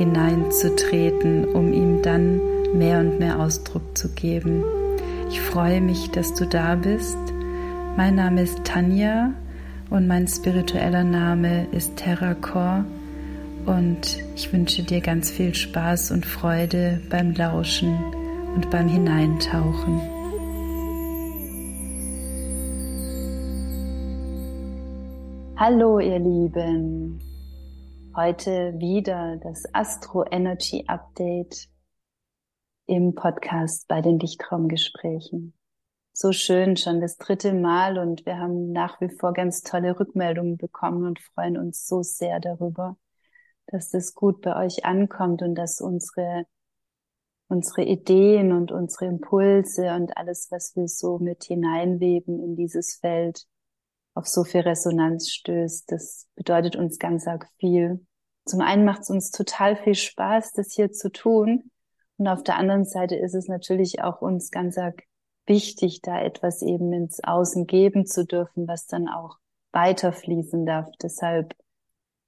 hineinzutreten, um ihm dann mehr und mehr Ausdruck zu geben. Ich freue mich, dass du da bist. Mein Name ist Tanja und mein spiritueller Name ist Terracor und ich wünsche dir ganz viel Spaß und Freude beim Lauschen und beim Hineintauchen. Hallo ihr Lieben, Heute wieder das Astro Energy Update im Podcast bei den Lichtraumgesprächen. So schön, schon das dritte Mal und wir haben nach wie vor ganz tolle Rückmeldungen bekommen und freuen uns so sehr darüber, dass das gut bei euch ankommt und dass unsere unsere Ideen und unsere Impulse und alles, was wir so mit hineinweben in dieses Feld, auf so viel Resonanz stößt. Das bedeutet uns ganz arg viel. Zum einen macht es uns total viel Spaß, das hier zu tun. Und auf der anderen Seite ist es natürlich auch uns ganz arg wichtig, da etwas eben ins Außen geben zu dürfen, was dann auch weiterfließen darf. Deshalb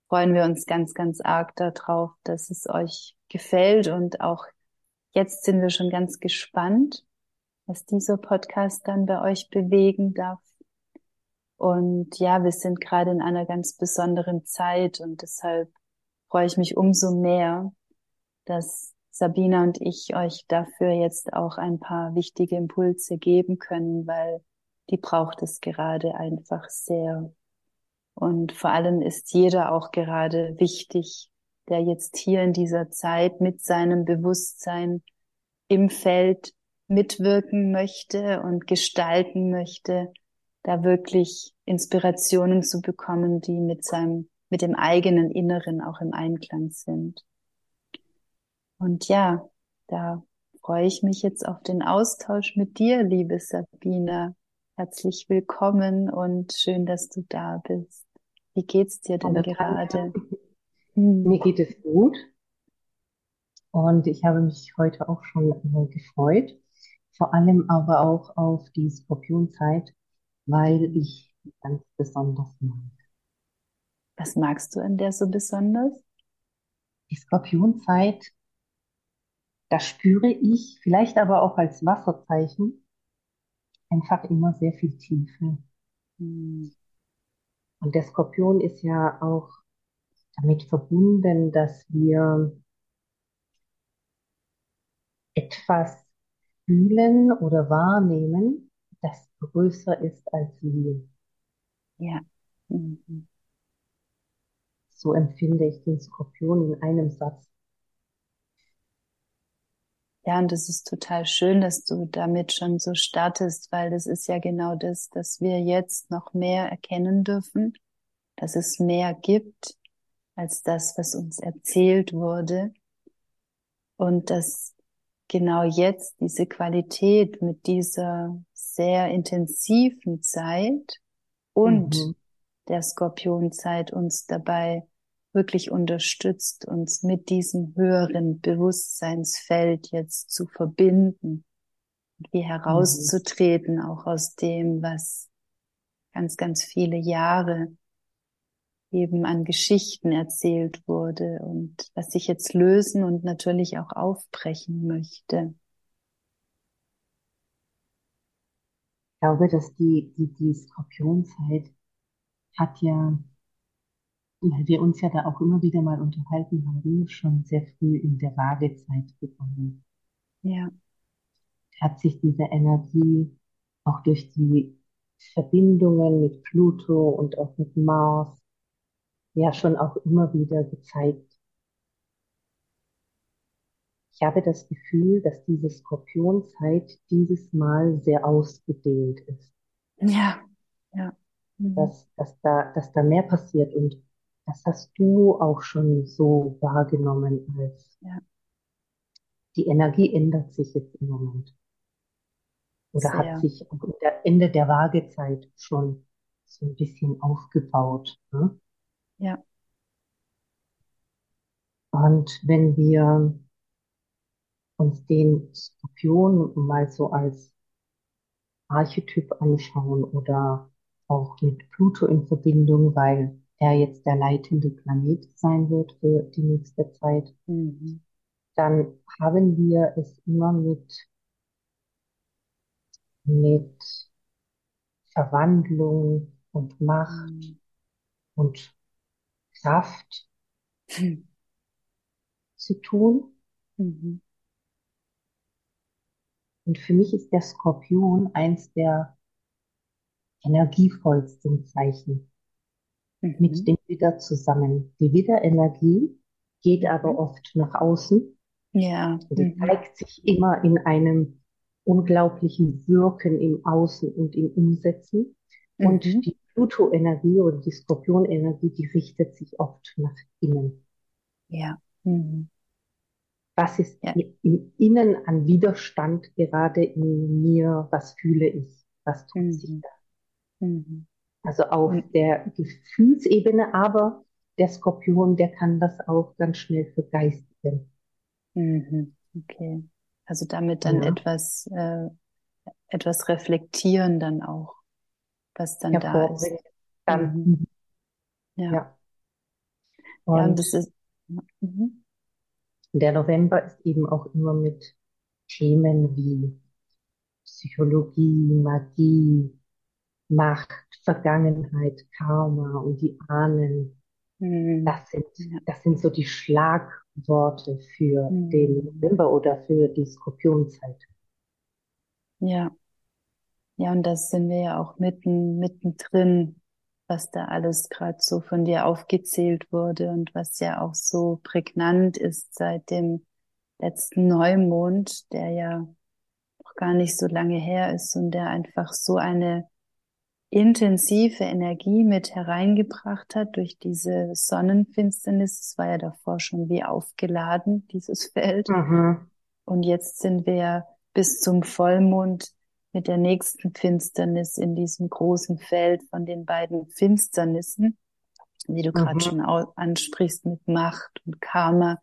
freuen wir uns ganz, ganz arg darauf, dass es euch gefällt und auch jetzt sind wir schon ganz gespannt, was dieser Podcast dann bei euch bewegen darf. Und ja, wir sind gerade in einer ganz besonderen Zeit und deshalb freue ich mich umso mehr, dass Sabina und ich euch dafür jetzt auch ein paar wichtige Impulse geben können, weil die braucht es gerade einfach sehr. Und vor allem ist jeder auch gerade wichtig, der jetzt hier in dieser Zeit mit seinem Bewusstsein im Feld mitwirken möchte und gestalten möchte, da wirklich Inspirationen zu bekommen, die mit seinem, mit dem eigenen Inneren auch im Einklang sind. Und ja, da freue ich mich jetzt auf den Austausch mit dir, liebe Sabina. Herzlich willkommen und schön, dass du da bist. Wie geht's dir denn Hallo, gerade? Hm. Mir geht es gut. Und ich habe mich heute auch schon gefreut. Vor allem aber auch auf die Skorpionzeit, weil ich ganz besonders mag. Was magst du an der so besonders? Die Skorpionzeit, da spüre ich, vielleicht aber auch als Wasserzeichen, einfach immer sehr viel Tiefe. Hm. Und der Skorpion ist ja auch damit verbunden, dass wir etwas fühlen oder wahrnehmen, größer ist als wir. Ja. Mhm. So empfinde ich den Skorpion in einem Satz. Ja, und das ist total schön, dass du damit schon so startest, weil das ist ja genau das, dass wir jetzt noch mehr erkennen dürfen, dass es mehr gibt als das, was uns erzählt wurde und dass genau jetzt diese Qualität mit dieser sehr intensiven Zeit und mhm. der Skorpionzeit uns dabei wirklich unterstützt, uns mit diesem höheren Bewusstseinsfeld jetzt zu verbinden und wie herauszutreten, mhm. auch aus dem, was ganz, ganz viele Jahre eben an Geschichten erzählt wurde und was sich jetzt lösen und natürlich auch aufbrechen möchte. Ich glaube, dass die, die, die Skorpionzeit hat ja, weil wir uns ja da auch immer wieder mal unterhalten haben, schon sehr früh in der Waagezeit begonnen. Ja. Hat sich diese Energie auch durch die Verbindungen mit Pluto und auch mit Mars ja schon auch immer wieder gezeigt. Ich habe das Gefühl, dass diese Skorpionzeit dieses Mal sehr ausgedehnt ist. Ja, ja. Mhm. Dass, dass, da, dass da mehr passiert und das hast du auch schon so wahrgenommen als, ja. die Energie ändert sich jetzt im Moment. Oder Sehr. hat sich am Ende der Waagezeit schon so ein bisschen aufgebaut. Ne? Ja. Und wenn wir uns den Skorpion mal so als Archetyp anschauen oder auch mit Pluto in Verbindung, weil er jetzt der leitende Planet sein wird für die nächste Zeit, mhm. dann haben wir es immer mit, mit Verwandlung und Macht mhm. und Kraft mhm. zu tun. Mhm. Und für mich ist der Skorpion eins der energievollsten Zeichen mhm. mit dem Widder zusammen. Die Widderenergie geht aber mhm. oft nach außen. Ja. Sie mhm. zeigt sich immer in einem unglaublichen Wirken im Außen und im Umsetzen. Und mhm. die Pluto-Energie oder die Skorpion-Energie, die richtet sich oft nach innen. Ja. Mhm. Was ist ja. im Innen an Widerstand gerade in mir? Was fühle ich? Was tut mhm. sich da? Mhm. Also auf mhm. der Gefühlsebene, aber der Skorpion, der kann das auch ganz schnell vergeistigen. Mhm. Okay. Also damit dann ja. etwas, äh, etwas reflektieren dann auch, was dann da ist. Mhm. Ja. ja. Und, ja, und das ist, mhm. Der November ist eben auch immer mit Themen wie Psychologie, Magie, Macht, Vergangenheit, Karma und die Ahnen. Mhm. Das sind, das sind so die Schlagworte für mhm. den November oder für die Skorpionzeit. Ja. Ja, und das sind wir ja auch mitten, mittendrin was da alles gerade so von dir aufgezählt wurde und was ja auch so prägnant ist seit dem letzten Neumond, der ja noch gar nicht so lange her ist und der einfach so eine intensive Energie mit hereingebracht hat durch diese Sonnenfinsternis. Es war ja davor schon wie aufgeladen, dieses Feld. Mhm. Und jetzt sind wir bis zum Vollmond mit der nächsten Finsternis in diesem großen Feld von den beiden Finsternissen, die du mhm. gerade schon ansprichst mit Macht und Karma,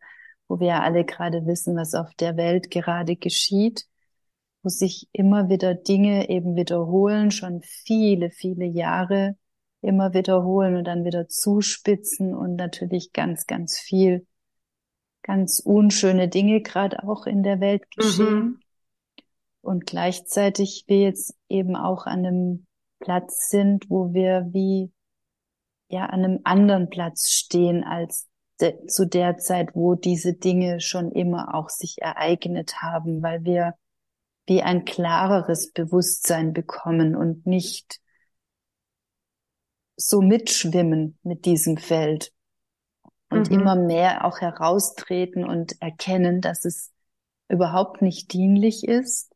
wo wir ja alle gerade wissen, was auf der Welt gerade geschieht, wo sich immer wieder Dinge eben wiederholen, schon viele, viele Jahre immer wiederholen und dann wieder zuspitzen und natürlich ganz, ganz viel, ganz unschöne Dinge gerade auch in der Welt geschehen. Mhm und gleichzeitig wir jetzt eben auch an einem Platz sind, wo wir wie ja an einem anderen Platz stehen als de zu der Zeit, wo diese Dinge schon immer auch sich ereignet haben, weil wir wie ein klareres Bewusstsein bekommen und nicht so mitschwimmen mit diesem Feld und mhm. immer mehr auch heraustreten und erkennen, dass es überhaupt nicht dienlich ist,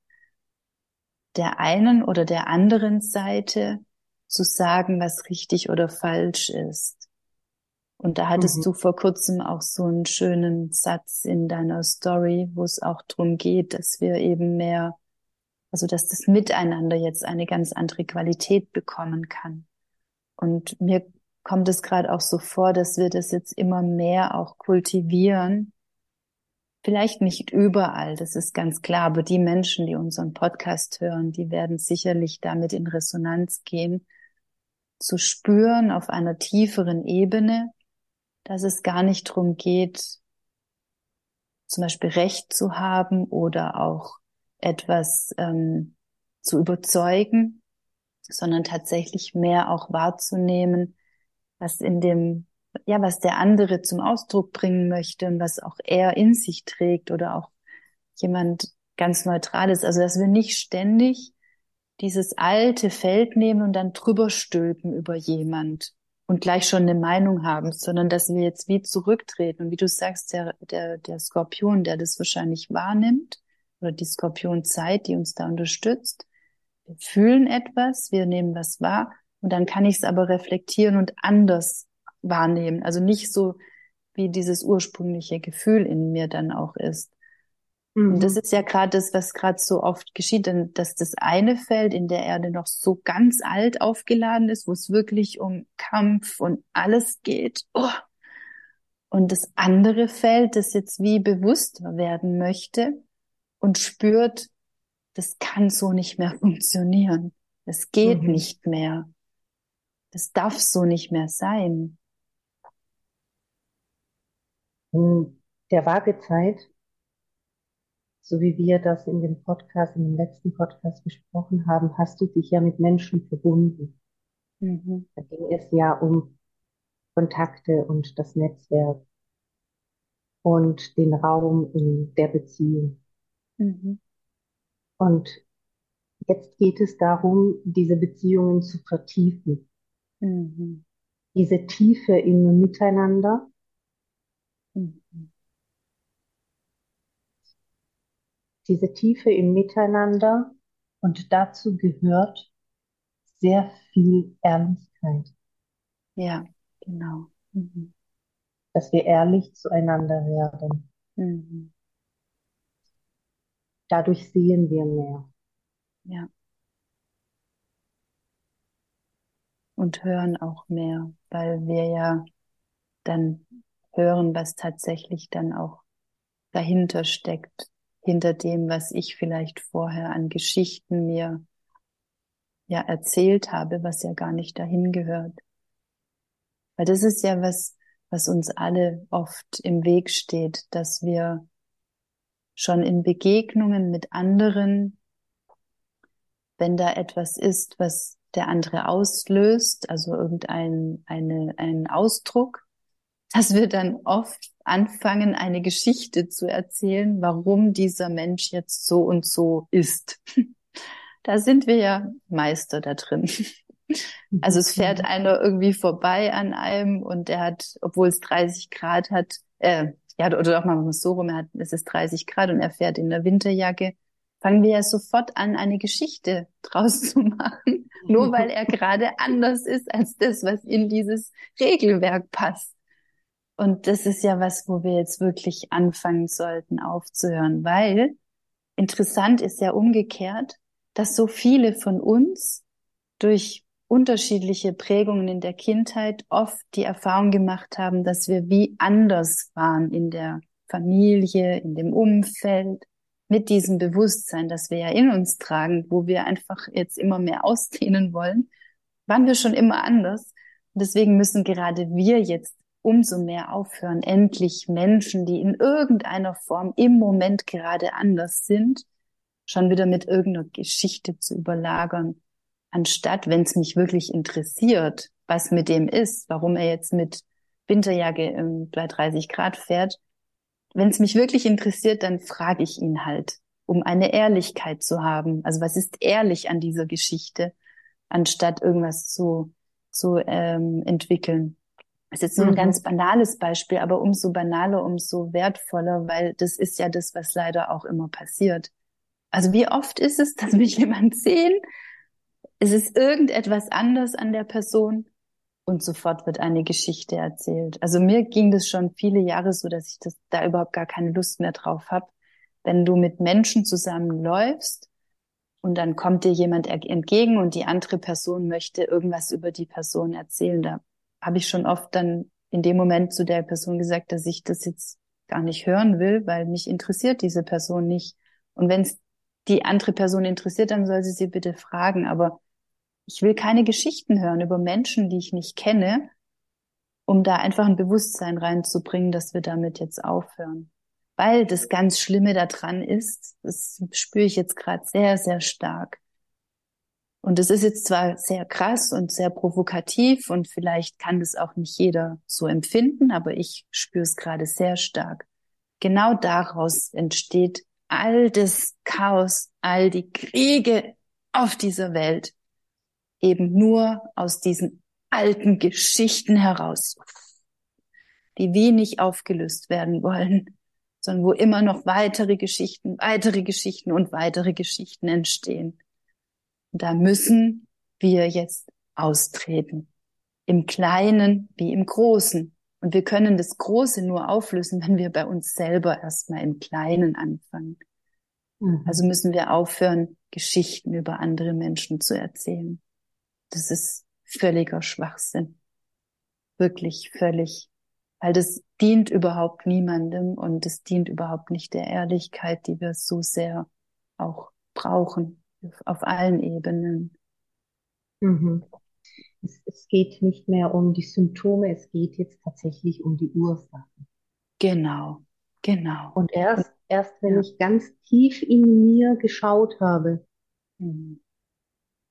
der einen oder der anderen Seite zu sagen, was richtig oder falsch ist. Und da hattest mhm. du vor kurzem auch so einen schönen Satz in deiner Story, wo es auch darum geht, dass wir eben mehr, also dass das Miteinander jetzt eine ganz andere Qualität bekommen kann. Und mir kommt es gerade auch so vor, dass wir das jetzt immer mehr auch kultivieren, Vielleicht nicht überall, das ist ganz klar, aber die Menschen, die unseren Podcast hören, die werden sicherlich damit in Resonanz gehen, zu spüren auf einer tieferen Ebene, dass es gar nicht darum geht, zum Beispiel Recht zu haben oder auch etwas ähm, zu überzeugen, sondern tatsächlich mehr auch wahrzunehmen, was in dem ja, was der andere zum Ausdruck bringen möchte und was auch er in sich trägt oder auch jemand ganz Neutrales. Also, dass wir nicht ständig dieses alte Feld nehmen und dann drüber stülpen über jemand und gleich schon eine Meinung haben, sondern dass wir jetzt wie zurücktreten. Und wie du sagst, der, der, der Skorpion, der das wahrscheinlich wahrnimmt, oder die Skorpionzeit, die uns da unterstützt. Wir fühlen etwas, wir nehmen was wahr und dann kann ich es aber reflektieren und anders wahrnehmen. Also nicht so, wie dieses ursprüngliche Gefühl in mir dann auch ist. Mhm. Und das ist ja gerade das, was gerade so oft geschieht, dass das eine Feld in der Erde noch so ganz alt aufgeladen ist, wo es wirklich um Kampf und alles geht. Oh. Und das andere Feld, das jetzt wie bewusster werden möchte und spürt, das kann so nicht mehr funktionieren. Es geht mhm. nicht mehr. Das darf so nicht mehr sein. In der Waagezeit so wie wir das in dem Podcast, in dem letzten Podcast besprochen haben, hast du dich ja mit Menschen verbunden. Mhm. Da ging es ja um Kontakte und das Netzwerk und den Raum in der Beziehung. Mhm. Und jetzt geht es darum, diese Beziehungen zu vertiefen. Mhm. Diese Tiefe im Miteinander. Mhm. Diese Tiefe im Miteinander und dazu gehört sehr viel Ehrlichkeit. Ja, genau. Mhm. Dass wir ehrlich zueinander werden. Mhm. Dadurch sehen wir mehr. Ja. Und hören auch mehr, weil wir ja dann hören, was tatsächlich dann auch dahinter steckt hinter dem, was ich vielleicht vorher an Geschichten mir ja erzählt habe, was ja gar nicht dahin gehört. Weil das ist ja was, was uns alle oft im Weg steht, dass wir schon in Begegnungen mit anderen, wenn da etwas ist, was der andere auslöst, also irgendein eine, ein Ausdruck, dass wir dann oft anfangen, eine Geschichte zu erzählen, warum dieser Mensch jetzt so und so ist. Da sind wir ja Meister da drin. Also es fährt mhm. einer irgendwie vorbei an einem und der hat, obwohl es 30 Grad hat, äh, ja, oder doch mal so rum, er hat, es ist 30 Grad und er fährt in der Winterjacke, fangen wir ja sofort an, eine Geschichte draus zu machen, nur weil er gerade anders ist als das, was in dieses Regelwerk passt. Und das ist ja was, wo wir jetzt wirklich anfangen sollten aufzuhören, weil interessant ist ja umgekehrt, dass so viele von uns durch unterschiedliche Prägungen in der Kindheit oft die Erfahrung gemacht haben, dass wir wie anders waren in der Familie, in dem Umfeld, mit diesem Bewusstsein, das wir ja in uns tragen, wo wir einfach jetzt immer mehr ausdehnen wollen, waren wir schon immer anders. Deswegen müssen gerade wir jetzt umso mehr aufhören, endlich Menschen, die in irgendeiner Form im Moment gerade anders sind, schon wieder mit irgendeiner Geschichte zu überlagern, anstatt, wenn es mich wirklich interessiert, was mit dem ist, warum er jetzt mit Winterjacke bei 30 Grad fährt, wenn es mich wirklich interessiert, dann frage ich ihn halt, um eine Ehrlichkeit zu haben. Also was ist ehrlich an dieser Geschichte, anstatt irgendwas zu, zu ähm, entwickeln. Das ist jetzt nur ein mhm. ganz banales Beispiel, aber umso banaler, umso wertvoller, weil das ist ja das, was leider auch immer passiert. Also wie oft ist es, dass mich jemand sehen, es ist irgendetwas anders an der Person und sofort wird eine Geschichte erzählt. Also mir ging das schon viele Jahre so, dass ich das da überhaupt gar keine Lust mehr drauf habe. Wenn du mit Menschen zusammenläufst und dann kommt dir jemand entgegen und die andere Person möchte irgendwas über die Person erzählen, da habe ich schon oft dann in dem Moment zu der Person gesagt, dass ich das jetzt gar nicht hören will, weil mich interessiert diese Person nicht. Und wenn es die andere Person interessiert, dann soll sie sie bitte fragen. Aber ich will keine Geschichten hören über Menschen, die ich nicht kenne, um da einfach ein Bewusstsein reinzubringen, dass wir damit jetzt aufhören. Weil das ganz Schlimme daran ist, das spüre ich jetzt gerade sehr, sehr stark. Und es ist jetzt zwar sehr krass und sehr provokativ und vielleicht kann das auch nicht jeder so empfinden, aber ich spüre es gerade sehr stark. Genau daraus entsteht all das Chaos, all die Kriege auf dieser Welt. Eben nur aus diesen alten Geschichten heraus, die wenig aufgelöst werden wollen, sondern wo immer noch weitere Geschichten, weitere Geschichten und weitere Geschichten entstehen. Da müssen wir jetzt austreten. Im Kleinen wie im Großen. Und wir können das Große nur auflösen, wenn wir bei uns selber erstmal im Kleinen anfangen. Mhm. Also müssen wir aufhören, Geschichten über andere Menschen zu erzählen. Das ist völliger Schwachsinn. Wirklich völlig. Weil das dient überhaupt niemandem und es dient überhaupt nicht der Ehrlichkeit, die wir so sehr auch brauchen, auf allen Ebenen. Mhm. Es, es geht nicht mehr um die Symptome, es geht jetzt tatsächlich um die Ursachen. Genau, genau. Und erst, erst wenn ja. ich ganz tief in mir geschaut habe, mhm.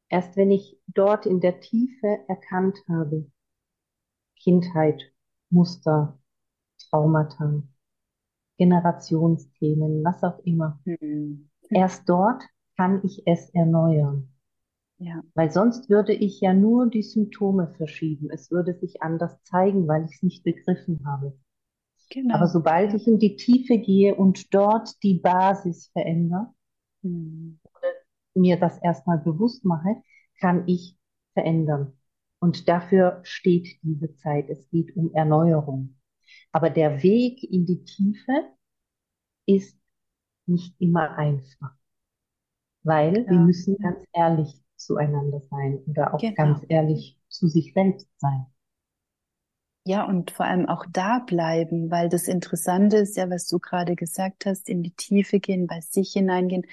erst wenn ich dort in der Tiefe erkannt habe, Kindheit, Muster, Traumata, Generationsthemen, was auch immer, mhm. erst dort kann ich es erneuern. Ja. Weil sonst würde ich ja nur die Symptome verschieben. Es würde sich anders zeigen, weil ich es nicht begriffen habe. Genau. Aber sobald ich in die Tiefe gehe und dort die Basis verändere, mhm. mir das erstmal bewusst mache, kann ich verändern. Und dafür steht diese Zeit. Es geht um Erneuerung. Aber der Weg in die Tiefe ist nicht immer einfach. Weil ja. wir müssen ganz ehrlich zueinander sein oder auch genau. ganz ehrlich zu sich selbst sein. Ja, und vor allem auch da bleiben, weil das Interessante ist ja, was du gerade gesagt hast, in die Tiefe gehen, bei sich hineingehen.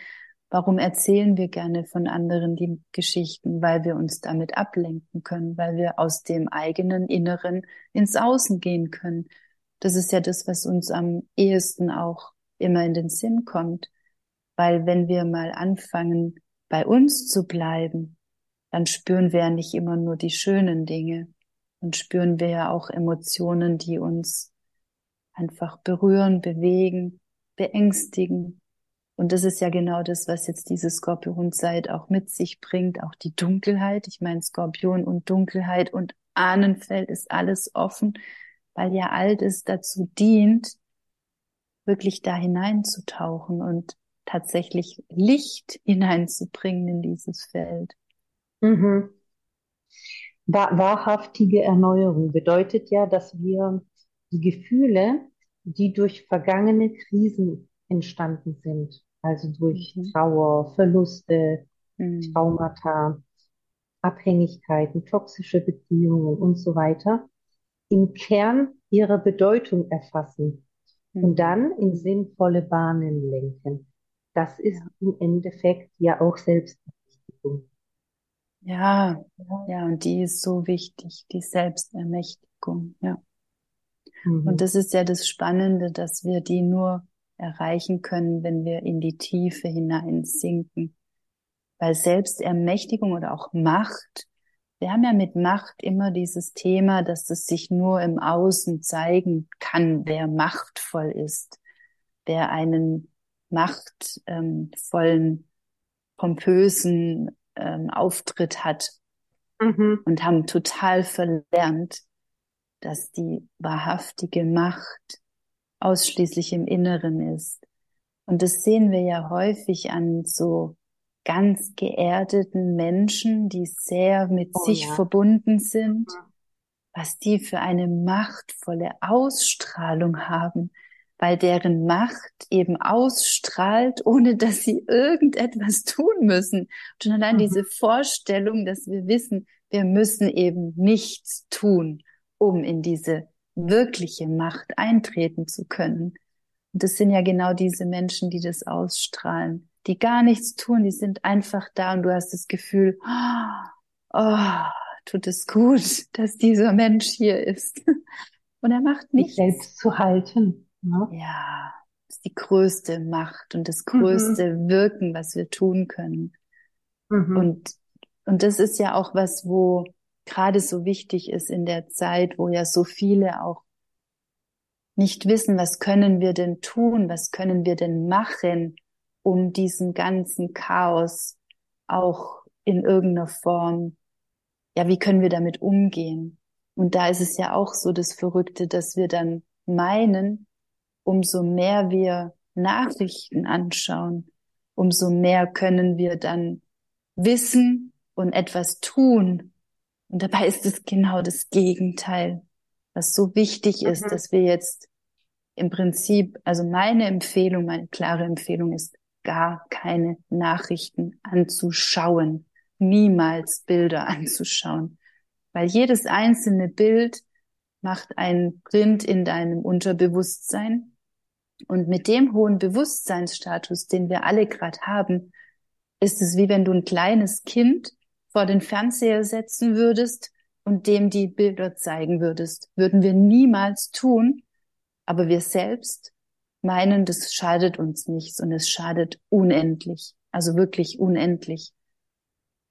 Warum erzählen wir gerne von anderen die Geschichten? Weil wir uns damit ablenken können, weil wir aus dem eigenen Inneren ins Außen gehen können. Das ist ja das, was uns am ehesten auch immer in den Sinn kommt. Weil wenn wir mal anfangen, bei uns zu bleiben, dann spüren wir ja nicht immer nur die schönen Dinge. Dann spüren wir ja auch Emotionen, die uns einfach berühren, bewegen, beängstigen. Und das ist ja genau das, was jetzt diese Skorpionzeit auch mit sich bringt, auch die Dunkelheit. Ich meine, Skorpion und Dunkelheit und Ahnenfeld ist alles offen, weil ja all das dazu dient, wirklich da hineinzutauchen und tatsächlich Licht hineinzubringen in dieses Feld. Mhm. Wahrhaftige Erneuerung bedeutet ja, dass wir die Gefühle, die durch vergangene Krisen entstanden sind, also durch mhm. Trauer, Verluste, mhm. Traumata, Abhängigkeiten, toxische Beziehungen und so weiter, im Kern ihrer Bedeutung erfassen mhm. und dann in sinnvolle Bahnen lenken das ist im Endeffekt ja auch Selbstermächtigung. Ja, ja, und die ist so wichtig, die Selbstermächtigung, ja. Mhm. Und das ist ja das Spannende, dass wir die nur erreichen können, wenn wir in die Tiefe hineinsinken. Weil Selbstermächtigung oder auch Macht, wir haben ja mit Macht immer dieses Thema, dass es sich nur im Außen zeigen kann, wer machtvoll ist, wer einen machtvollen, ähm, pompösen ähm, Auftritt hat mhm. und haben total verlernt, dass die wahrhaftige Macht ausschließlich im Inneren ist. Und das sehen wir ja häufig an so ganz geerdeten Menschen, die sehr mit oh, sich ja. verbunden sind, mhm. was die für eine machtvolle Ausstrahlung haben, weil deren Macht eben ausstrahlt, ohne dass sie irgendetwas tun müssen. Schon allein mhm. diese Vorstellung, dass wir wissen, wir müssen eben nichts tun, um in diese wirkliche Macht eintreten zu können. Und das sind ja genau diese Menschen, die das ausstrahlen, die gar nichts tun, die sind einfach da und du hast das Gefühl, oh, tut es gut, dass dieser Mensch hier ist. Und er macht nichts. Sich selbst zu halten. Ne? Ja, das ist die größte Macht und das größte mhm. Wirken, was wir tun können. Mhm. Und, und das ist ja auch was, wo gerade so wichtig ist in der Zeit, wo ja so viele auch nicht wissen, was können wir denn tun, was können wir denn machen, um diesen ganzen Chaos auch in irgendeiner Form, ja, wie können wir damit umgehen? Und da ist es ja auch so das Verrückte, dass wir dann meinen, umso mehr wir Nachrichten anschauen, umso mehr können wir dann wissen und etwas tun. Und dabei ist es genau das Gegenteil. was so wichtig ist, mhm. dass wir jetzt im Prinzip, also meine Empfehlung, meine klare Empfehlung ist, gar keine Nachrichten anzuschauen, niemals Bilder anzuschauen, weil jedes einzelne Bild macht einen Print in deinem Unterbewusstsein und mit dem hohen Bewusstseinsstatus, den wir alle gerade haben, ist es wie wenn du ein kleines Kind vor den Fernseher setzen würdest und dem die Bilder zeigen würdest. Würden wir niemals tun, aber wir selbst meinen, das schadet uns nichts und es schadet unendlich, also wirklich unendlich.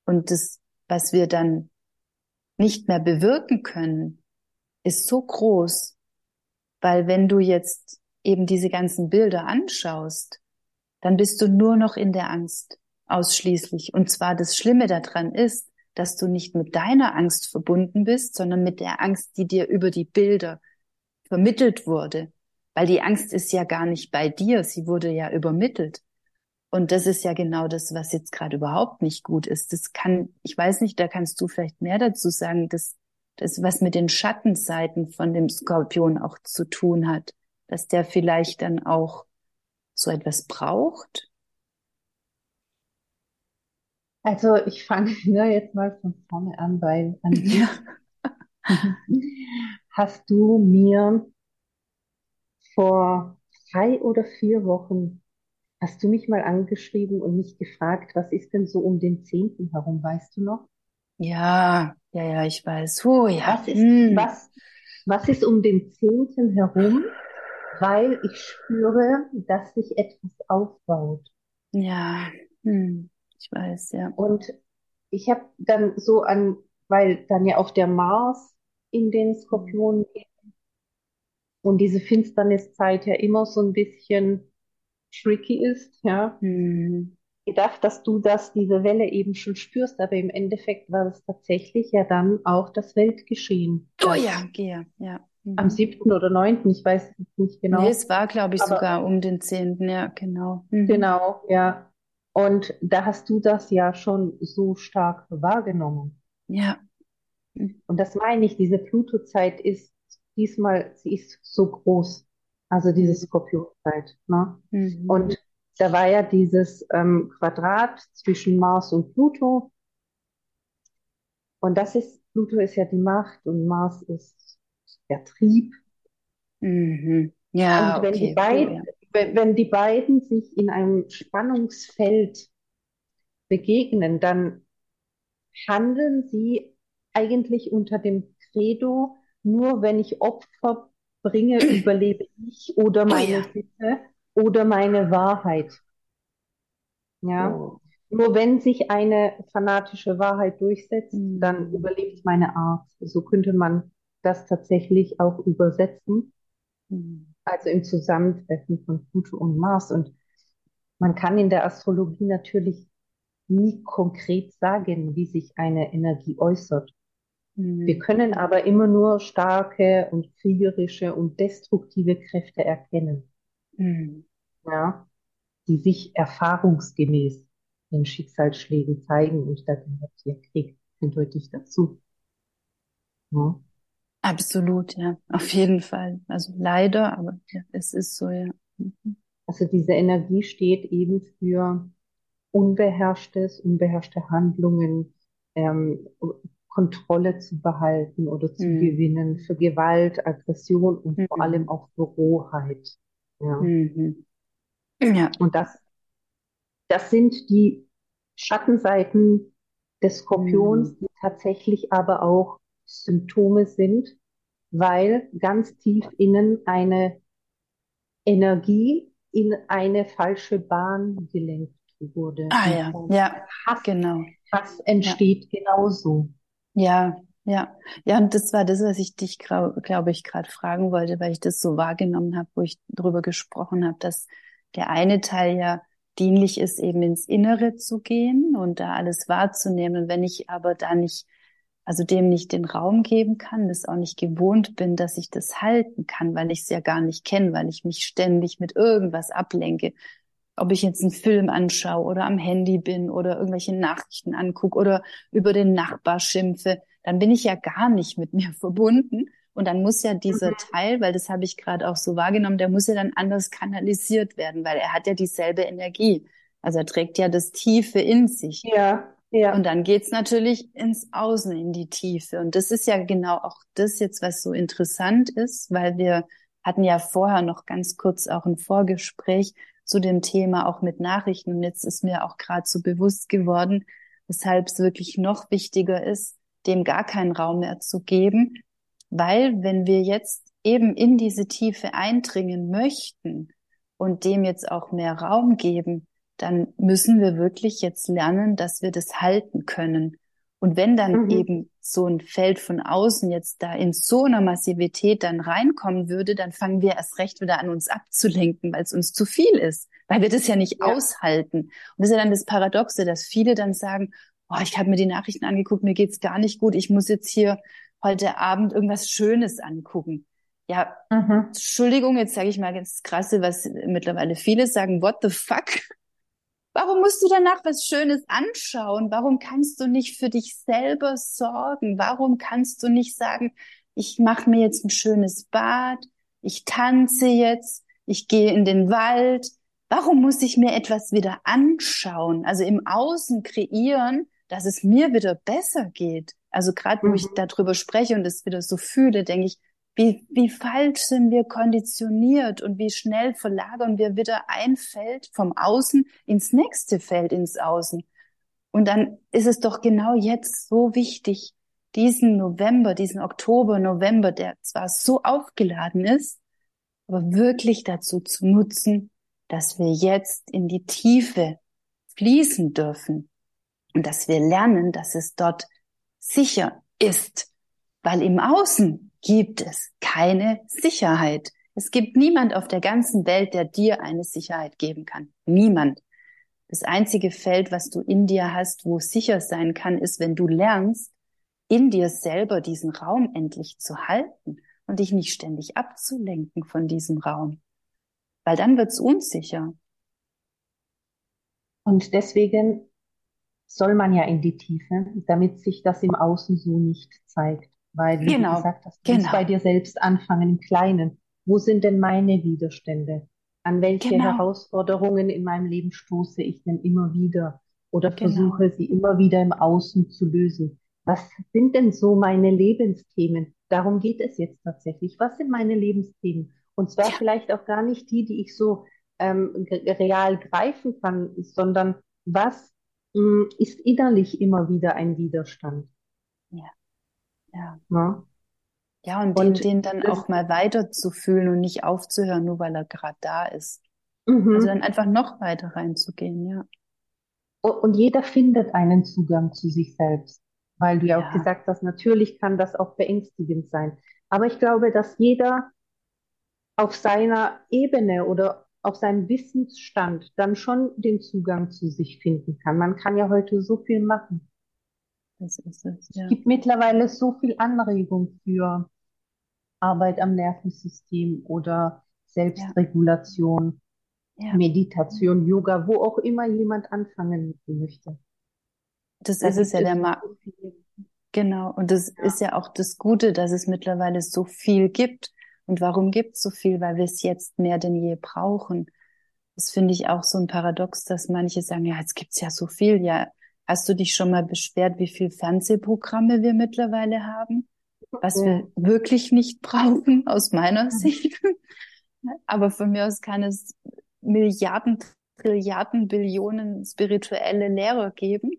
Und das, was wir dann nicht mehr bewirken können, ist so groß, weil wenn du jetzt eben diese ganzen Bilder anschaust, dann bist du nur noch in der Angst ausschließlich. Und zwar das Schlimme daran ist, dass du nicht mit deiner Angst verbunden bist, sondern mit der Angst, die dir über die Bilder vermittelt wurde. Weil die Angst ist ja gar nicht bei dir, sie wurde ja übermittelt. Und das ist ja genau das, was jetzt gerade überhaupt nicht gut ist. Das kann, ich weiß nicht, da kannst du vielleicht mehr dazu sagen, dass das was mit den Schattenseiten von dem Skorpion auch zu tun hat, dass der vielleicht dann auch so etwas braucht? Also ich fange ja jetzt mal von vorne an, weil an ja. hast du mir vor drei oder vier Wochen hast du mich mal angeschrieben und mich gefragt, was ist denn so um den Zehnten herum, weißt du noch? Ja, ja, ja, ich weiß. Oh, ja. Was ist, hm. was, was ist um den Zehnten herum? Weil ich spüre, dass sich etwas aufbaut. Ja, hm. ich weiß, ja. Und ich habe dann so an, weil dann ja auch der Mars in den Skorpionen geht und diese Finsterniszeit ja immer so ein bisschen tricky ist, ja. Hm gedacht, dass du das, diese Welle eben schon spürst, aber im Endeffekt war es tatsächlich ja dann auch das Weltgeschehen. Oh ja, gehe, ja. Mhm. Am siebten oder neunten, ich weiß nicht genau. Nee, es war, glaube ich, aber, sogar um den zehnten, ja, genau. Mhm. Genau, ja. Und da hast du das ja schon so stark wahrgenommen. Ja. Mhm. Und das meine ich, diese Pluto-Zeit ist diesmal, sie ist so groß. Also diese. Skorpionzeit. Ne? Mhm. Und da war ja dieses ähm, Quadrat zwischen Mars und Pluto. Und das ist, Pluto ist ja die Macht und Mars ist der Trieb. Mhm. Ja, und wenn, okay. die beiden, ja. wenn, die beiden sich in einem Spannungsfeld begegnen, dann handeln sie eigentlich unter dem Credo, nur wenn ich Opfer bringe, überlebe ich oder oh meine oh, ja oder meine Wahrheit. Ja. Oh. Nur wenn sich eine fanatische Wahrheit durchsetzt, mhm. dann überlebt meine Art. So könnte man das tatsächlich auch übersetzen. Mhm. Also im Zusammentreffen von Pluto und Mars. Und man kann in der Astrologie natürlich nie konkret sagen, wie sich eine Energie äußert. Mhm. Wir können aber immer nur starke und kriegerische und destruktive Kräfte erkennen. Mhm ja, die sich erfahrungsgemäß in Schicksalsschlägen zeigen und da gehört hier Krieg eindeutig dazu. Ja. Absolut, ja, auf jeden Fall. Also leider, aber ja, es ist so, ja. Mhm. Also diese Energie steht eben für unbeherrschtes, unbeherrschte Handlungen, ähm, Kontrolle zu behalten oder zu mhm. gewinnen, für Gewalt, Aggression und mhm. vor allem auch für Rohheit. Ja. Mhm. Ja. Und das, das sind die Schattenseiten des Skorpions, mhm. die tatsächlich aber auch Symptome sind, weil ganz tief innen eine Energie in eine falsche Bahn gelenkt wurde. Ah ja, ja, Hass, genau. Hass entsteht ja. genauso. Ja, ja, ja, und das war das, was ich dich, glaube ich, gerade fragen wollte, weil ich das so wahrgenommen habe, wo ich drüber gesprochen habe, dass der eine Teil ja dienlich ist, eben ins Innere zu gehen und da alles wahrzunehmen. Und wenn ich aber da nicht, also dem nicht den Raum geben kann, das auch nicht gewohnt bin, dass ich das halten kann, weil ich es ja gar nicht kenne, weil ich mich ständig mit irgendwas ablenke. Ob ich jetzt einen Film anschaue oder am Handy bin oder irgendwelche Nachrichten angucke oder über den Nachbar schimpfe, dann bin ich ja gar nicht mit mir verbunden Und dann muss ja dieser mhm. Teil, weil das habe ich gerade auch so wahrgenommen, der muss ja dann anders kanalisiert werden, weil er hat ja dieselbe Energie. Also er trägt ja das Tiefe in sich. Ja, ja. Und dann geht's natürlich ins Außen, in die Tiefe. Und das ist ja genau auch das jetzt, was so interessant ist, weil wir hatten ja vorher noch ganz kurz auch ein Vorgespräch zu dem Thema auch mit Nachrichten. Und jetzt ist mir auch gerade so bewusst geworden, weshalb es wirklich noch wichtiger ist, dem gar keinen Raum mehr zu geben. Weil wenn wir jetzt eben in diese Tiefe eindringen möchten und dem jetzt auch mehr Raum geben, dann müssen wir wirklich jetzt lernen, dass wir das halten können. Und wenn dann mhm. eben so ein Feld von außen jetzt da in so einer Massivität dann reinkommen würde, dann fangen wir erst recht wieder an, uns abzulenken, weil es uns zu viel ist, weil wir das ja nicht ja. aushalten. Und das ist ja dann das Paradoxe, dass viele dann sagen, oh, ich habe mir die Nachrichten angeguckt, mir geht's gar nicht gut, ich muss jetzt hier heute Abend irgendwas Schönes angucken. Ja, mhm. Entschuldigung, jetzt sage ich mal ganz krasse, was mittlerweile viele sagen, what the fuck? Warum musst du danach was Schönes anschauen? Warum kannst du nicht für dich selber sorgen? Warum kannst du nicht sagen, ich mache mir jetzt ein schönes Bad, ich tanze jetzt, ich gehe in den Wald. Warum muss ich mir etwas wieder anschauen? Also im Außen kreieren, dass es mir wieder besser geht. Also gerade wo mhm. ich darüber spreche und es wieder so fühle, denke ich, wie, wie falsch sind wir konditioniert und wie schnell verlagern wir wieder ein Feld vom Außen ins nächste Feld ins Außen. Und dann ist es doch genau jetzt so wichtig, diesen November, diesen Oktober, November, der zwar so aufgeladen ist, aber wirklich dazu zu nutzen, dass wir jetzt in die Tiefe fließen dürfen und dass wir lernen, dass es dort sicher ist, weil im Außen gibt es keine Sicherheit. Es gibt niemand auf der ganzen Welt, der dir eine Sicherheit geben kann. Niemand. Das einzige Feld, was du in dir hast, wo sicher sein kann, ist, wenn du lernst, in dir selber diesen Raum endlich zu halten und dich nicht ständig abzulenken von diesem Raum. Weil dann wird's unsicher. Und deswegen soll man ja in die Tiefe, damit sich das im Außen so nicht zeigt. Weil, wie genau. du gesagt hast, du genau. bei dir selbst anfangen im Kleinen. Wo sind denn meine Widerstände? An welche genau. Herausforderungen in meinem Leben stoße ich denn immer wieder? Oder genau. versuche sie immer wieder im Außen zu lösen? Was sind denn so meine Lebensthemen? Darum geht es jetzt tatsächlich. Was sind meine Lebensthemen? Und zwar ja. vielleicht auch gar nicht die, die ich so ähm, real greifen kann, sondern was ist innerlich immer wieder ein Widerstand? Ja. Ja. ja. Ja, und, und den, den dann auch mal weiterzufühlen und nicht aufzuhören, nur weil er gerade da ist. Mhm. Also dann einfach noch weiter reinzugehen, ja. Und jeder findet einen Zugang zu sich selbst, weil du ja, ja auch gesagt hast, natürlich kann das auch beängstigend sein. Aber ich glaube, dass jeder auf seiner Ebene oder auf seinem Wissensstand dann schon den Zugang zu sich finden kann. Man kann ja heute so viel machen. Das ist es, ja. Es gibt mittlerweile so viel Anregung für Arbeit am Nervensystem oder Selbstregulation, ja. Meditation, Yoga, wo auch immer jemand anfangen möchte. Das da ist es ja der Ma Genau. Und das ja. ist ja auch das Gute, dass es mittlerweile so viel gibt. Und warum gibt es so viel? Weil wir es jetzt mehr denn je brauchen. Das finde ich auch so ein Paradox, dass manche sagen, ja, jetzt gibt's ja so viel. Ja, Hast du dich schon mal beschwert, wie viel Fernsehprogramme wir mittlerweile haben? Was ja. wir wirklich nicht brauchen, aus meiner Sicht. Aber von mir aus kann es Milliarden, Trilliarden, Billionen spirituelle Lehrer geben,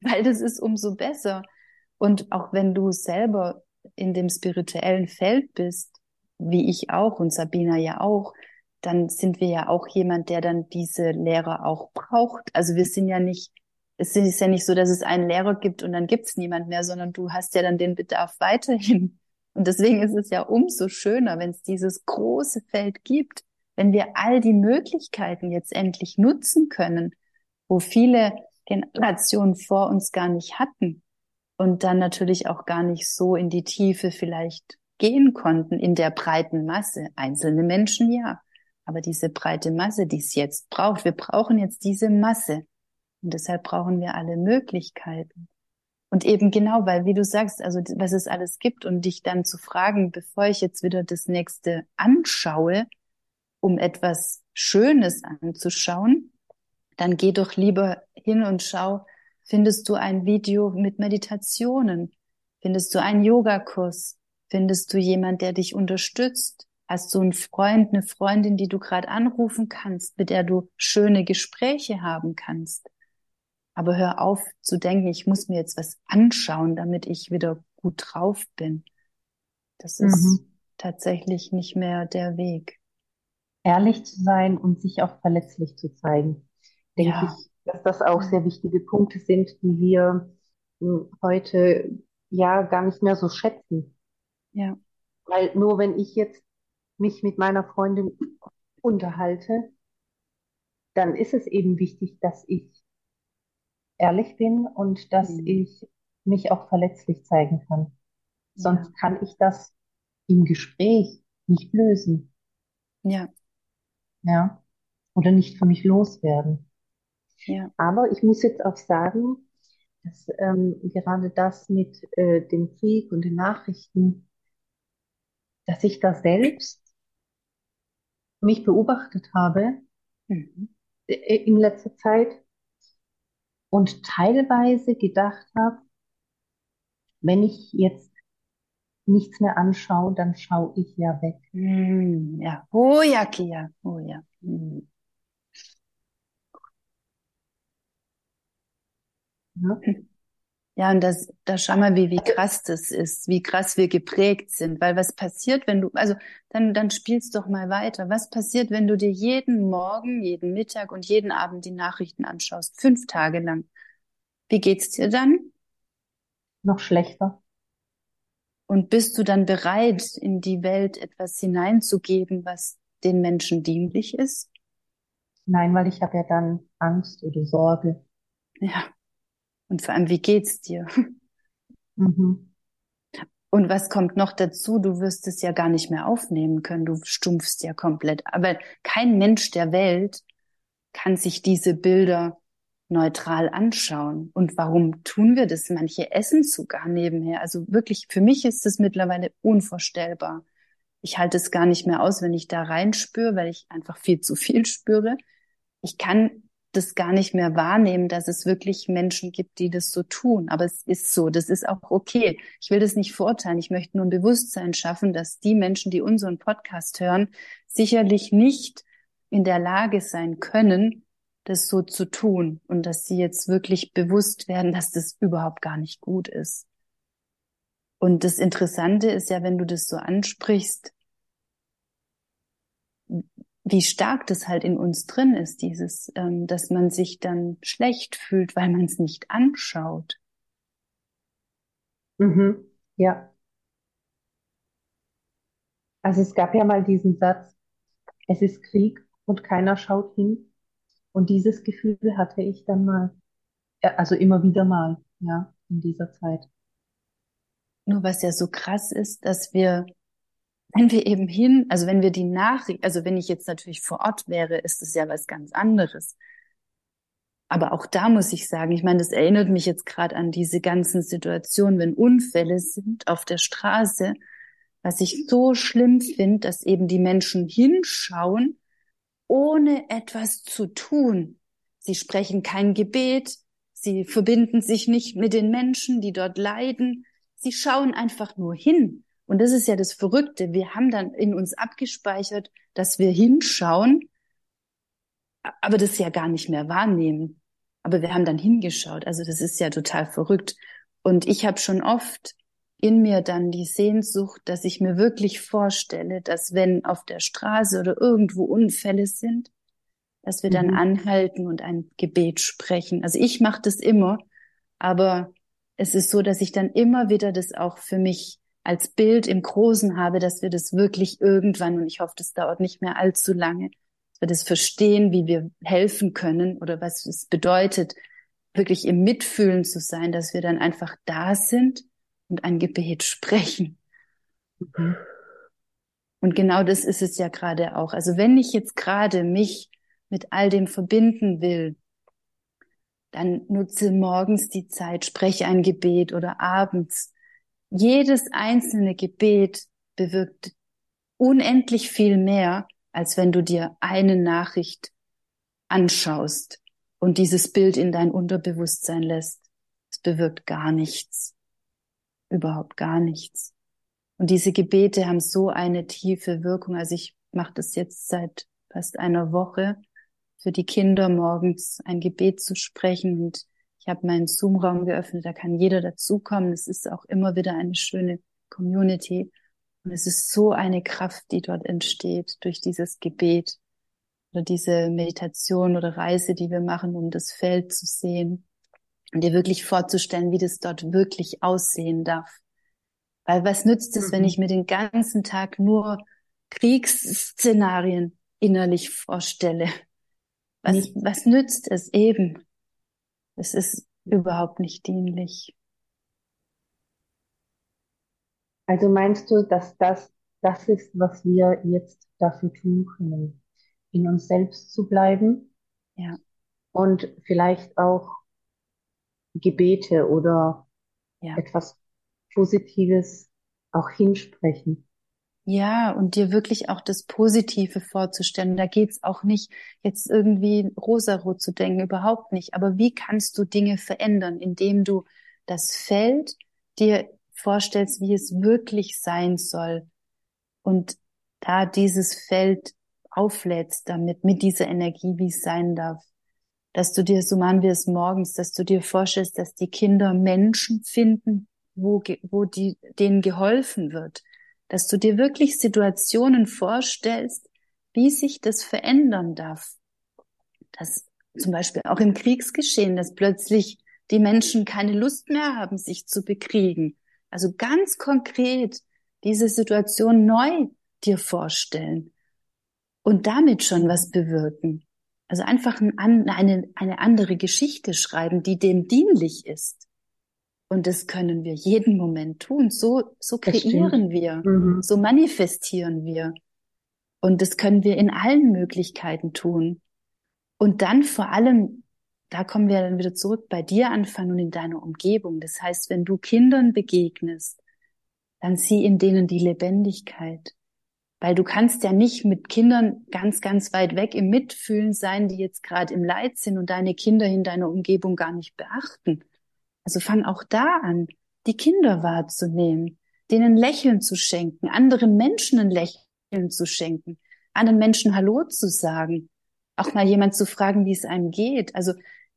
weil das ist umso besser. Und auch wenn du selber in dem spirituellen Feld bist, wie ich auch und Sabina ja auch, dann sind wir ja auch jemand, der dann diese Lehrer auch braucht. Also wir sind ja nicht es ist ja nicht so, dass es einen Lehrer gibt und dann gibt's niemand mehr, sondern du hast ja dann den Bedarf weiterhin. Und deswegen ist es ja umso schöner, wenn es dieses große Feld gibt, wenn wir all die Möglichkeiten jetzt endlich nutzen können, wo viele Generationen vor uns gar nicht hatten und dann natürlich auch gar nicht so in die Tiefe vielleicht gehen konnten in der breiten Masse. Einzelne Menschen ja, aber diese breite Masse, die es jetzt braucht, wir brauchen jetzt diese Masse. Und deshalb brauchen wir alle Möglichkeiten. Und eben genau, weil, wie du sagst, also was es alles gibt und dich dann zu fragen, bevor ich jetzt wieder das nächste anschaue, um etwas Schönes anzuschauen, dann geh doch lieber hin und schau, findest du ein Video mit Meditationen? Findest du einen Yogakurs? Findest du jemand, der dich unterstützt? Hast du einen Freund, eine Freundin, die du gerade anrufen kannst, mit der du schöne Gespräche haben kannst? Aber hör auf zu denken, ich muss mir jetzt was anschauen, damit ich wieder gut drauf bin. Das ist mhm. tatsächlich nicht mehr der Weg. Ehrlich zu sein und sich auch verletzlich zu zeigen. Denke ja. ich, dass das auch sehr wichtige Punkte sind, die wir hm, heute ja gar nicht mehr so schätzen. Ja. Weil nur wenn ich jetzt mich mit meiner Freundin unterhalte, dann ist es eben wichtig, dass ich ehrlich bin und dass mhm. ich mich auch verletzlich zeigen kann. Sonst ja. kann ich das im Gespräch nicht lösen. Ja. Ja. Oder nicht für mich loswerden. Ja. Aber ich muss jetzt auch sagen, dass ähm, gerade das mit äh, dem Krieg und den Nachrichten, dass ich da selbst mich beobachtet habe mhm. Äh, in letzter Zeit und teilweise gedacht habe, wenn ich jetzt nichts mehr anschaue, dann schaue ich ja weg. Mm, ja, oh ja, Kia, oh ja. Mm. Ja. Ja, und das, da schau mal, wie, wie krass das ist, wie krass wir geprägt sind. Weil was passiert, wenn du, also dann, dann spielst doch mal weiter. Was passiert, wenn du dir jeden Morgen, jeden Mittag und jeden Abend die Nachrichten anschaust? Fünf Tage lang. Wie geht's dir dann? Noch schlechter. Und bist du dann bereit, in die Welt etwas hineinzugeben, was den Menschen dienlich ist? Nein, weil ich habe ja dann Angst oder Sorge. Ja. Und vor allem, wie geht's dir? Mhm. Und was kommt noch dazu? Du wirst es ja gar nicht mehr aufnehmen können. Du stumpfst ja komplett. Aber kein Mensch der Welt kann sich diese Bilder neutral anschauen. Und warum tun wir das? Manche essen sogar nebenher. Also wirklich, für mich ist das mittlerweile unvorstellbar. Ich halte es gar nicht mehr aus, wenn ich da reinspüre, weil ich einfach viel zu viel spüre. Ich kann das gar nicht mehr wahrnehmen, dass es wirklich Menschen gibt, die das so tun. Aber es ist so, das ist auch okay. Ich will das nicht verurteilen. Ich möchte nur ein Bewusstsein schaffen, dass die Menschen, die unseren Podcast hören, sicherlich nicht in der Lage sein können, das so zu tun und dass sie jetzt wirklich bewusst werden, dass das überhaupt gar nicht gut ist. Und das Interessante ist ja, wenn du das so ansprichst, wie stark das halt in uns drin ist, dieses, ähm, dass man sich dann schlecht fühlt, weil man es nicht anschaut. Mhm. Ja. Also es gab ja mal diesen Satz, es ist Krieg und keiner schaut hin. Und dieses Gefühl hatte ich dann mal, also immer wieder mal, ja, in dieser Zeit. Nur was ja so krass ist, dass wir wenn wir eben hin, also wenn wir die Nachricht, also wenn ich jetzt natürlich vor Ort wäre, ist es ja was ganz anderes. Aber auch da muss ich sagen, ich meine, das erinnert mich jetzt gerade an diese ganzen Situationen, wenn Unfälle sind auf der Straße, was ich so schlimm finde, dass eben die Menschen hinschauen, ohne etwas zu tun. Sie sprechen kein Gebet, sie verbinden sich nicht mit den Menschen, die dort leiden. Sie schauen einfach nur hin. Und das ist ja das Verrückte. Wir haben dann in uns abgespeichert, dass wir hinschauen, aber das ja gar nicht mehr wahrnehmen. Aber wir haben dann hingeschaut. Also das ist ja total verrückt. Und ich habe schon oft in mir dann die Sehnsucht, dass ich mir wirklich vorstelle, dass wenn auf der Straße oder irgendwo Unfälle sind, dass wir dann mhm. anhalten und ein Gebet sprechen. Also ich mache das immer, aber es ist so, dass ich dann immer wieder das auch für mich als Bild im Großen habe, dass wir das wirklich irgendwann, und ich hoffe, das dauert nicht mehr allzu lange, dass wir das verstehen, wie wir helfen können oder was es bedeutet, wirklich im Mitfühlen zu sein, dass wir dann einfach da sind und ein Gebet sprechen. Mhm. Und genau das ist es ja gerade auch. Also wenn ich jetzt gerade mich mit all dem verbinden will, dann nutze morgens die Zeit, spreche ein Gebet oder abends. Jedes einzelne Gebet bewirkt unendlich viel mehr, als wenn du dir eine Nachricht anschaust und dieses Bild in dein Unterbewusstsein lässt. Es bewirkt gar nichts. Überhaupt gar nichts. Und diese Gebete haben so eine tiefe Wirkung. Also ich mache das jetzt seit fast einer Woche für die Kinder morgens ein Gebet zu sprechen. Und ich habe meinen Zoom-Raum geöffnet, da kann jeder dazukommen. Es ist auch immer wieder eine schöne Community. Und es ist so eine Kraft, die dort entsteht durch dieses Gebet oder diese Meditation oder Reise, die wir machen, um das Feld zu sehen und dir wirklich vorzustellen, wie das dort wirklich aussehen darf. Weil was nützt es, mhm. wenn ich mir den ganzen Tag nur Kriegsszenarien innerlich vorstelle? Was, was nützt es eben? Es ist überhaupt nicht dienlich. Also meinst du, dass das das ist, was wir jetzt dafür tun können, in uns selbst zu bleiben? Ja. Und vielleicht auch Gebete oder ja. etwas Positives auch hinsprechen. Ja, und dir wirklich auch das Positive vorzustellen. Da geht's auch nicht, jetzt irgendwie rosarot zu denken, überhaupt nicht. Aber wie kannst du Dinge verändern, indem du das Feld dir vorstellst, wie es wirklich sein soll und da dieses Feld auflädst damit, mit dieser Energie, wie es sein darf. Dass du dir, so machen wir es morgens, dass du dir vorstellst, dass die Kinder Menschen finden, wo, wo die, denen geholfen wird. Dass du dir wirklich Situationen vorstellst, wie sich das verändern darf. Dass zum Beispiel auch im Kriegsgeschehen, dass plötzlich die Menschen keine Lust mehr haben, sich zu bekriegen, also ganz konkret diese Situation neu dir vorstellen und damit schon was bewirken. Also einfach ein, eine, eine andere Geschichte schreiben, die dem dienlich ist. Und das können wir jeden Moment tun. So, so kreieren wir, mhm. so manifestieren wir. Und das können wir in allen Möglichkeiten tun. Und dann vor allem da kommen wir dann wieder zurück bei dir anfangen und in deiner Umgebung. Das heißt, wenn du Kindern begegnest, dann sieh in denen die Lebendigkeit. Weil du kannst ja nicht mit Kindern ganz, ganz weit weg im Mitfühlen sein, die jetzt gerade im Leid sind und deine Kinder in deiner Umgebung gar nicht beachten. Also fang auch da an, die Kinder wahrzunehmen, denen Lächeln zu schenken, anderen Menschen ein Lächeln zu schenken, anderen Menschen Hallo zu sagen, auch mal jemand zu fragen, wie es einem geht. Also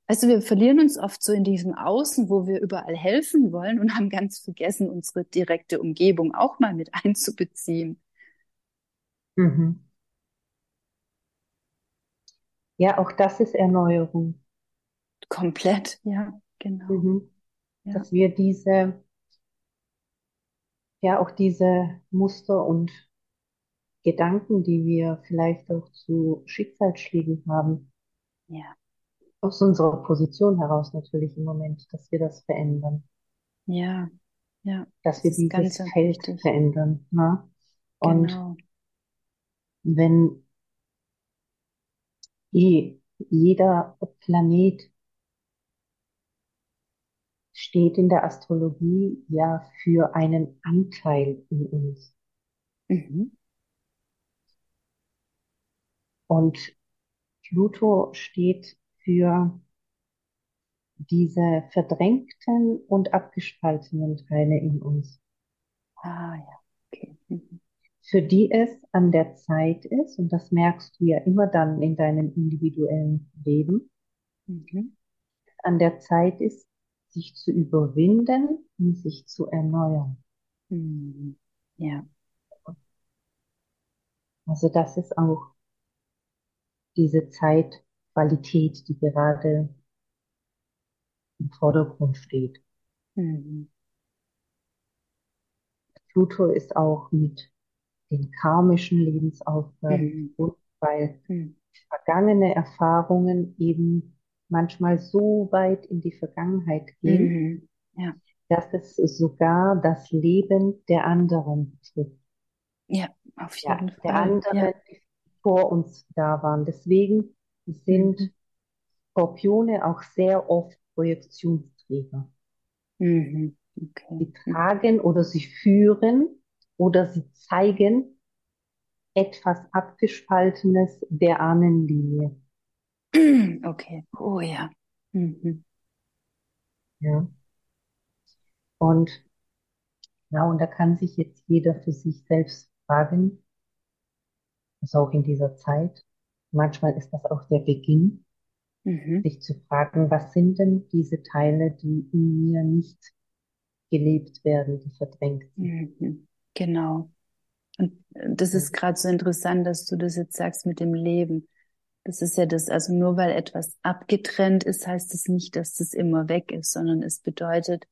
Weißt du, wir verlieren uns oft so in diesem Außen, wo wir überall helfen wollen und haben ganz vergessen, unsere direkte Umgebung auch mal mit einzubeziehen. Mhm. Ja, auch das ist Erneuerung. Komplett, ja, genau. Mhm. Ja. Dass wir diese, ja, auch diese Muster und Gedanken, die wir vielleicht auch zu Schicksalsschlägen haben, ja aus unserer Position heraus natürlich im Moment, dass wir das verändern. Ja, ja. Dass wir dieses ganz Feld wichtig. verändern. Ne? Und genau. wenn je, jeder Planet steht in der Astrologie ja für einen Anteil in uns. Mhm. Und Pluto steht für diese verdrängten und abgespaltenen Teile in uns. Ah ja, okay. Mhm. Für die es an der Zeit ist, und das merkst du ja immer dann in deinem individuellen Leben, mhm. an der Zeit ist, sich zu überwinden und sich zu erneuern. Mhm. Ja. Also das ist auch diese Zeit, Qualität, die gerade im Vordergrund steht. Mhm. Pluto ist auch mit den karmischen Lebensaufgaben mhm. weil mhm. vergangene Erfahrungen eben manchmal so weit in die Vergangenheit gehen, mhm. ja. dass es sogar das Leben der anderen betrifft. Ja, auf jeden ja, Fall. Der andere, ja. die vor uns da waren. Deswegen sind mhm. Skorpione auch sehr oft Projektionsträger. Mhm. Okay. Sie tragen oder sie führen oder sie zeigen etwas Abgespaltenes der Ahnenlinie. Okay, oh ja. Mhm. Ja. Und ja, und da kann sich jetzt jeder für sich selbst fragen, also auch in dieser Zeit, manchmal ist das auch der Beginn, mhm. sich zu fragen, was sind denn diese Teile, die in mir nicht gelebt werden, die verdrängt sind. Mhm. Genau. Und äh, das ist gerade so interessant, dass du das jetzt sagst mit dem Leben. Das ist ja das, also nur weil etwas abgetrennt ist, heißt es nicht, dass das immer weg ist, sondern es bedeutet,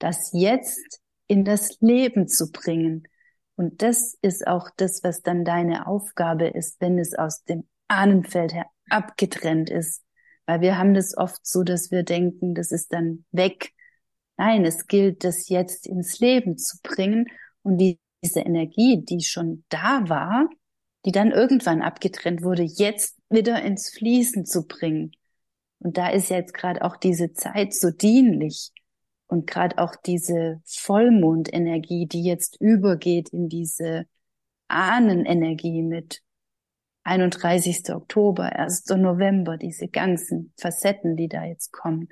das jetzt in das Leben zu bringen. Und das ist auch das, was dann deine Aufgabe ist, wenn es aus dem Ahnenfeld her abgetrennt ist. Weil wir haben das oft so, dass wir denken, das ist dann weg. Nein, es gilt, das jetzt ins Leben zu bringen und die, diese Energie, die schon da war, die dann irgendwann abgetrennt wurde, jetzt wieder ins Fließen zu bringen. Und da ist jetzt gerade auch diese Zeit so dienlich und gerade auch diese Vollmondenergie, die jetzt übergeht in diese Ahnenenergie mit 31. Oktober, 1. November, diese ganzen Facetten, die da jetzt kommen.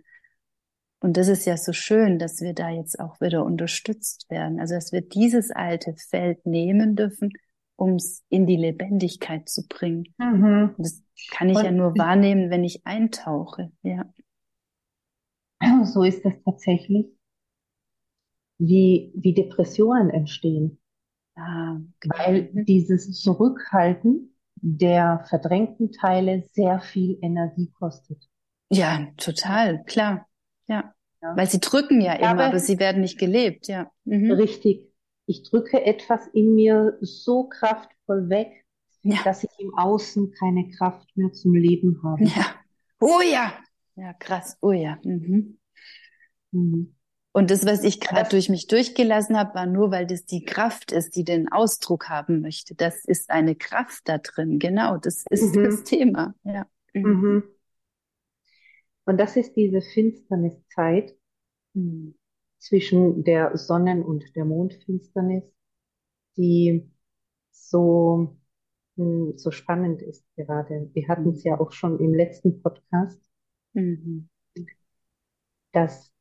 Und das ist ja so schön, dass wir da jetzt auch wieder unterstützt werden. Also, dass wir dieses alte Feld nehmen dürfen, um es in die Lebendigkeit zu bringen. Mhm. Das kann ich Und ja nur wahrnehmen, wenn ich eintauche, ja. So ist es tatsächlich, wie, wie Depressionen entstehen. Ah, genau. Weil dieses Zurückhalten der verdrängten Teile sehr viel Energie kostet. Ja, total, klar. Ja. ja. Weil sie drücken ja immer, aber, aber sie werden nicht gelebt, ja. Mhm. Richtig. Ich drücke etwas in mir so kraftvoll weg, ja. dass ich im Außen keine Kraft mehr zum Leben habe. Ja. Oh ja. Ja, krass. Oh ja. Mhm. Mhm. Und das, was ich gerade durch mich durchgelassen habe, war nur, weil das die Kraft ist, die den Ausdruck haben möchte. Das ist eine Kraft da drin. Genau, das ist mhm. das Thema. Ja. Mhm. mhm. Und das ist diese Finsterniszeit, mhm zwischen der Sonnen- und der Mondfinsternis, die so, hm, so spannend ist gerade. Wir hatten es ja auch schon im letzten Podcast, mhm. dass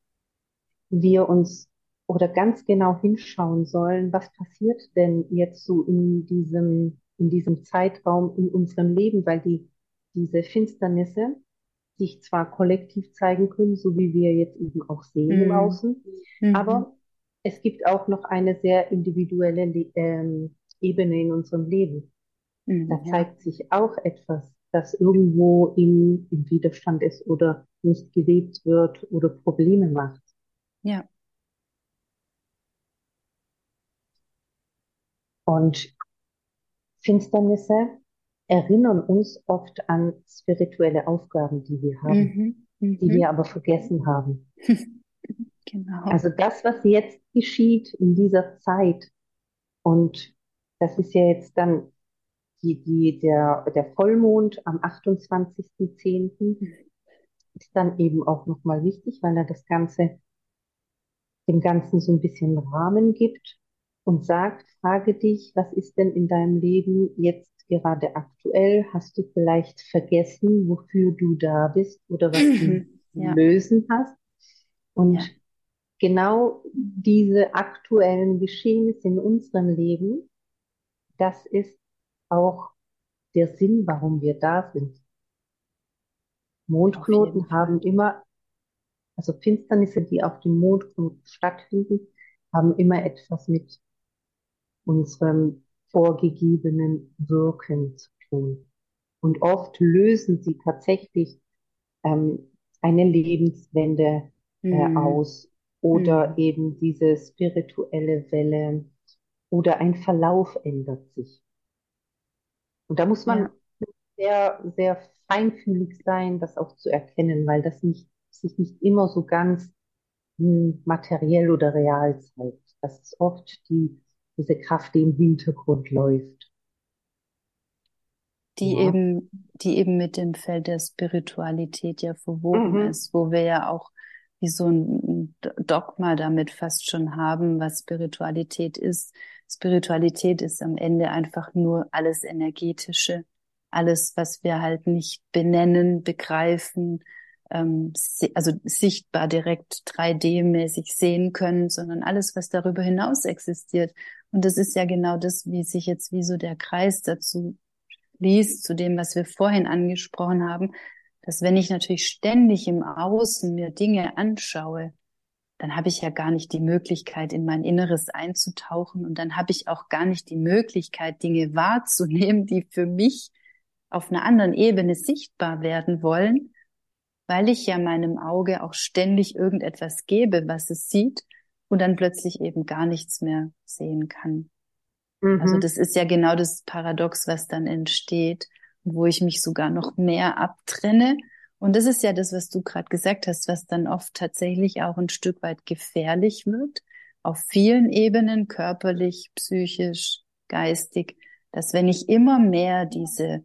wir uns oder ganz genau hinschauen sollen, was passiert denn jetzt so in diesem, in diesem Zeitraum in unserem Leben, weil die, diese Finsternisse, sich zwar kollektiv zeigen können, so wie wir jetzt eben auch sehen mhm. im Außen, mhm. aber es gibt auch noch eine sehr individuelle ähm, Ebene in unserem Leben. Mhm, da zeigt ja. sich auch etwas, das irgendwo im, im Widerstand ist oder nicht gelebt wird oder Probleme macht. Ja. Und Finsternisse erinnern uns oft an spirituelle Aufgaben, die wir haben, mhm, die wir mhm. aber vergessen haben. genau. Also das, was jetzt geschieht in dieser Zeit, und das ist ja jetzt dann die, die, der, der Vollmond am 28.10. Mhm. ist dann eben auch nochmal wichtig, weil er das Ganze, dem Ganzen so ein bisschen Rahmen gibt und sagt, frage dich, was ist denn in deinem Leben jetzt gerade aktuell? Hast du vielleicht vergessen, wofür du da bist oder was du ja. lösen hast? Und ja. genau diese aktuellen Geschehnisse in unserem Leben, das ist auch der Sinn, warum wir da sind. Mondknoten haben immer, also Finsternisse, die auf dem Mondknoten stattfinden, haben immer etwas mit unserem vorgegebenen Wirken zu tun. Und oft lösen sie tatsächlich ähm, eine Lebenswende äh, mhm. aus oder mhm. eben diese spirituelle Welle oder ein Verlauf ändert sich. Und da muss man ja. sehr, sehr feinfühlig sein, das auch zu erkennen, weil das nicht, sich nicht immer so ganz hm, materiell oder real zeigt. Das ist oft die diese Kraft, die im Hintergrund läuft. die ja. eben, die eben mit dem Feld der Spiritualität ja verwoben mhm. ist, wo wir ja auch wie so ein Dogma damit fast schon haben, was Spiritualität ist. Spiritualität ist am Ende einfach nur alles Energetische, alles, was wir halt nicht benennen, begreifen, ähm, also sichtbar direkt 3D-mäßig sehen können, sondern alles, was darüber hinaus existiert. Und das ist ja genau das, wie sich jetzt wie so der Kreis dazu liest, zu dem, was wir vorhin angesprochen haben, dass wenn ich natürlich ständig im Außen mir Dinge anschaue, dann habe ich ja gar nicht die Möglichkeit, in mein Inneres einzutauchen. Und dann habe ich auch gar nicht die Möglichkeit, Dinge wahrzunehmen, die für mich auf einer anderen Ebene sichtbar werden wollen, weil ich ja meinem Auge auch ständig irgendetwas gebe, was es sieht und dann plötzlich eben gar nichts mehr sehen kann. Mhm. Also das ist ja genau das Paradox, was dann entsteht, wo ich mich sogar noch mehr abtrenne. Und das ist ja das, was du gerade gesagt hast, was dann oft tatsächlich auch ein Stück weit gefährlich wird, auf vielen Ebenen, körperlich, psychisch, geistig, dass wenn ich immer mehr diese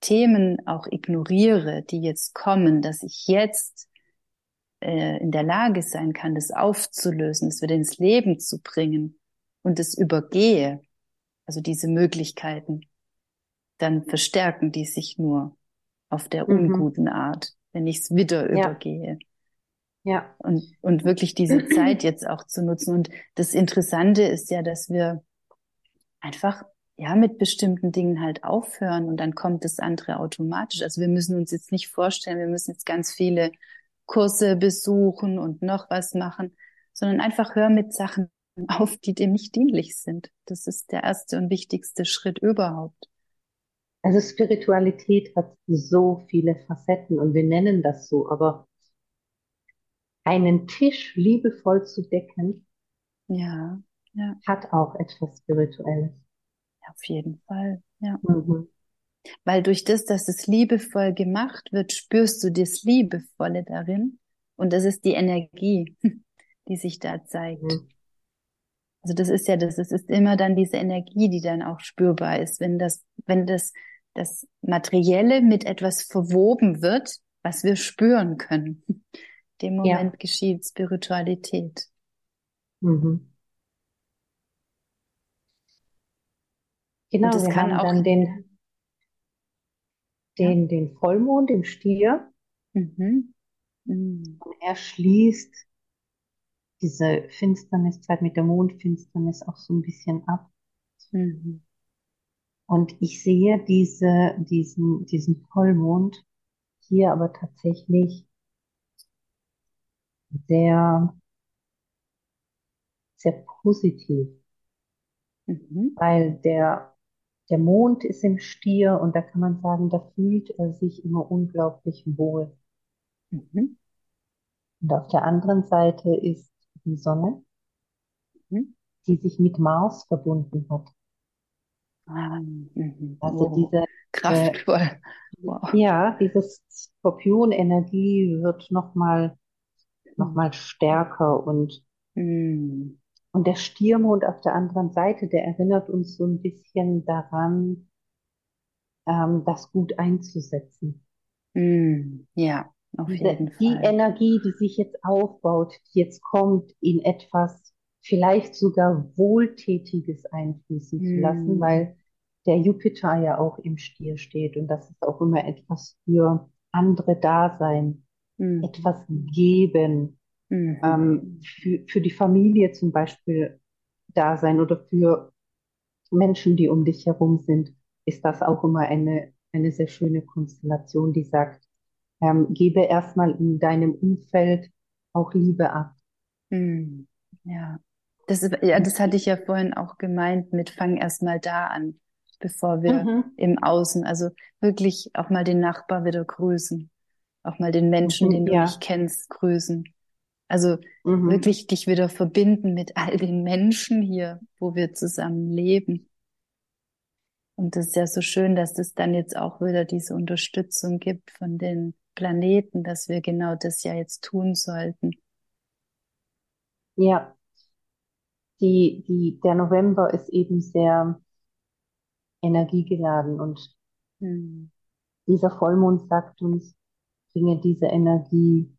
Themen auch ignoriere, die jetzt kommen, dass ich jetzt äh, in der Lage sein kann, das aufzulösen, das wieder ins Leben zu bringen und es übergehe, also diese Möglichkeiten, dann verstärken die sich nur auf der mhm. unguten Art, wenn ich es wieder ja. übergehe. Ja. Und, und wirklich diese Zeit jetzt auch zu nutzen. Und das Interessante ist ja, dass wir einfach ja, mit bestimmten Dingen halt aufhören und dann kommt das andere automatisch. Also wir müssen uns jetzt nicht vorstellen, wir müssen jetzt ganz viele Kurse besuchen und noch was machen, sondern einfach hör mit Sachen auf, die dem nicht dienlich sind. Das ist der erste und wichtigste Schritt überhaupt. Also Spiritualität hat so viele Facetten und wir nennen das so, aber einen Tisch liebevoll zu decken, ja, ja. hat auch etwas Spirituelles. Auf jeden Fall, ja. Mhm. Weil durch das, dass es liebevoll gemacht wird, spürst du das Liebevolle darin. Und das ist die Energie, die sich da zeigt. Mhm. Also das ist ja das, es ist immer dann diese Energie, die dann auch spürbar ist, wenn das, wenn das, das Materielle mit etwas verwoben wird, was wir spüren können. Dem Moment ja. geschieht Spiritualität. Mhm. Genau, das kann auch den, den, den Vollmond im Stier. Mhm. Mhm. Und er schließt diese Finsterniszeit mit der Mondfinsternis auch so ein bisschen ab. Mhm. Und ich sehe diese, diesen, diesen Vollmond hier aber tatsächlich sehr, sehr positiv. Mhm. Weil der der Mond ist im Stier und da kann man sagen, da fühlt er sich immer unglaublich wohl. Mhm. Und auf der anderen Seite ist die Sonne, mhm. die sich mit Mars verbunden hat. Ah, mhm. Also wow. diese kraftvoll. Äh, wow. Ja, diese Skorpion-Energie wird nochmal noch mal stärker und mhm. Und der Stiermond auf der anderen Seite, der erinnert uns so ein bisschen daran, ähm, das gut einzusetzen. Mm, ja, auf jeden Fall. Die Energie, die sich jetzt aufbaut, die jetzt kommt, in etwas vielleicht sogar Wohltätiges einfließen mm. zu lassen, mm. weil der Jupiter ja auch im Stier steht und das ist auch immer etwas für andere Dasein, mm. etwas geben, mhm. ähm, für, für die Familie zum Beispiel da sein oder für Menschen, die um dich herum sind, ist das auch immer eine, eine sehr schöne Konstellation, die sagt, ähm, gebe erstmal in deinem Umfeld auch Liebe ab. Mhm. Ja. Das ist, ja, das hatte ich ja vorhin auch gemeint mit fang erstmal da an, bevor wir mhm. im Außen, also wirklich auch mal den Nachbar wieder grüßen, auch mal den Menschen, mhm, den du ja. nicht kennst, grüßen. Also mhm. wirklich dich wieder verbinden mit all den Menschen hier, wo wir zusammen leben. Und das ist ja so schön, dass es dann jetzt auch wieder diese Unterstützung gibt von den Planeten, dass wir genau das ja jetzt tun sollten. Ja, die, die, der November ist eben sehr energiegeladen und Mhm. Dieser Vollmond sagt uns, bringe diese Energie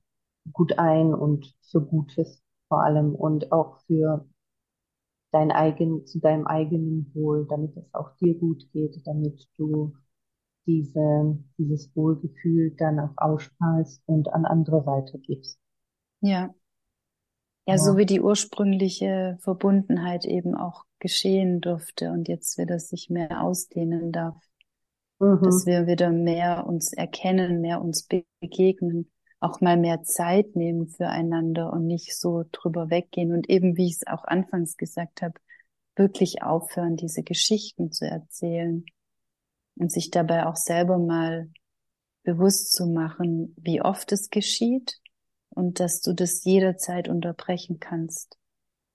gut ein und für Gutes vor allem und auch für dein eigen, zu deinem eigenen Wohl, damit es auch dir gut geht, damit du diese, dieses Wohlgefühl dann auch ausstrahlst und an andere weitergibst. Ja. Ja, ja, so wie die ursprüngliche Verbundenheit eben auch geschehen durfte und jetzt wieder sich mehr ausdehnen darf. Mhm. Dass wir wieder mehr uns erkennen, mehr uns begegnen, auch mal mehr Zeit nehmen füreinander und nicht so drüber weggehen und eben, wie ich es auch anfangs gesagt habe, wirklich aufhören, diese Geschichten zu erzählen und sich dabei auch selber mal bewusst zu machen, wie oft es geschieht und dass du das jederzeit unterbrechen kannst.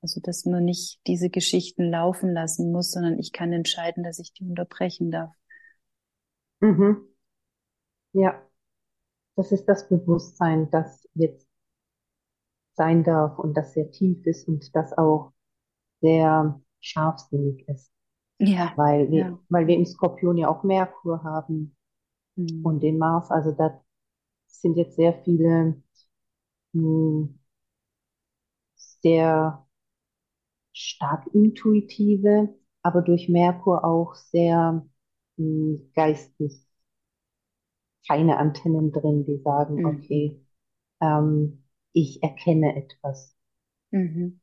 Also, dass man nicht diese Geschichten laufen lassen muss, sondern ich kann entscheiden, dass ich die unterbrechen darf. Mhm. Ja, das ist das Bewusstsein, das jetzt sein darf und das sehr tief ist und das auch sehr scharfsinnig ist. Ja. Weil wir, ja. weil wir im Skorpion ja auch Merkur haben mhm. und den Mars. Also da sind jetzt sehr viele mh, hm, sehr stark intuitive, aber durch Merkur auch sehr mh, hm, geistig keine Antennen drin, die sagen, mhm. okay, ähm, ich erkenne etwas. Mhm.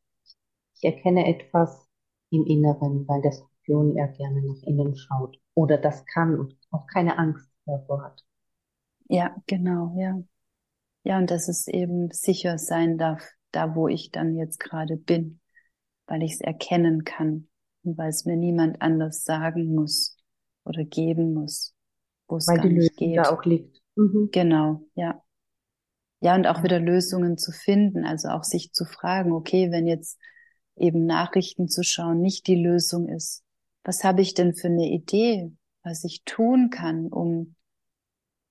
Ich erkenne etwas im Inneren, weil der Skorpion ja gerne nach innen schaut oder das kann und auch keine Angst davor hat. Ja, genau, ja. Ja, und dass es eben sicher sein darf, da wo ich dann jetzt gerade bin, weil ich es erkennen kann und weil es mir niemand anders sagen muss oder geben muss, wo es gar nicht geht. Da auch liegt. Mhm. Genau, ja. Ja, und auch wieder Lösungen zu finden, also auch sich zu fragen, okay, wenn jetzt eben Nachrichten zu schauen nicht die Lösung ist, was habe ich denn für eine Idee, was ich tun kann, um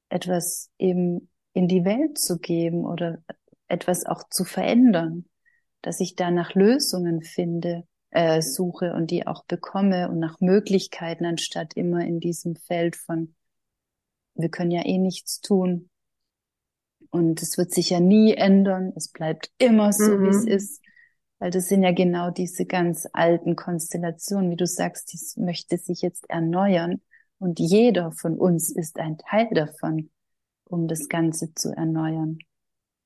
etwas eben in die Welt zu geben oder etwas auch zu verändern, dass ich da nach Lösungen finde, äh, suche und die auch bekomme und nach Möglichkeiten, anstatt immer in diesem Feld von, wir können ja eh nichts tun. Und es wird sich ja nie ändern. Es bleibt immer so, mhm. wie es ist. Weil das sind ja genau diese ganz alten Konstellationen, wie du sagst, dies möchte sich jetzt erneuern. Und jeder von uns ist ein Teil davon um das Ganze zu erneuern.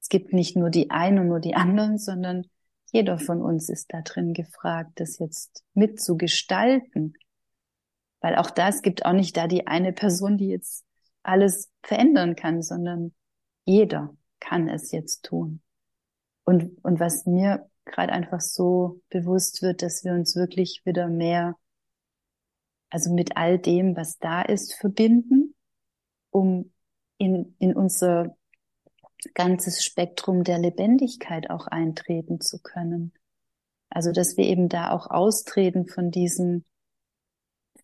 Es gibt nicht nur die einen und nur die anderen, sondern jeder von uns ist da drin gefragt, das jetzt mitzugestalten. Weil auch das gibt auch nicht da die eine Person, die jetzt alles verändern kann, sondern jeder kann es jetzt tun. Und, und was mir gerade einfach so bewusst wird, dass wir uns wirklich wieder mehr, also mit all dem, was da ist, verbinden, um in, in unser ganzes Spektrum der Lebendigkeit auch eintreten zu können. Also, dass wir eben da auch austreten von diesem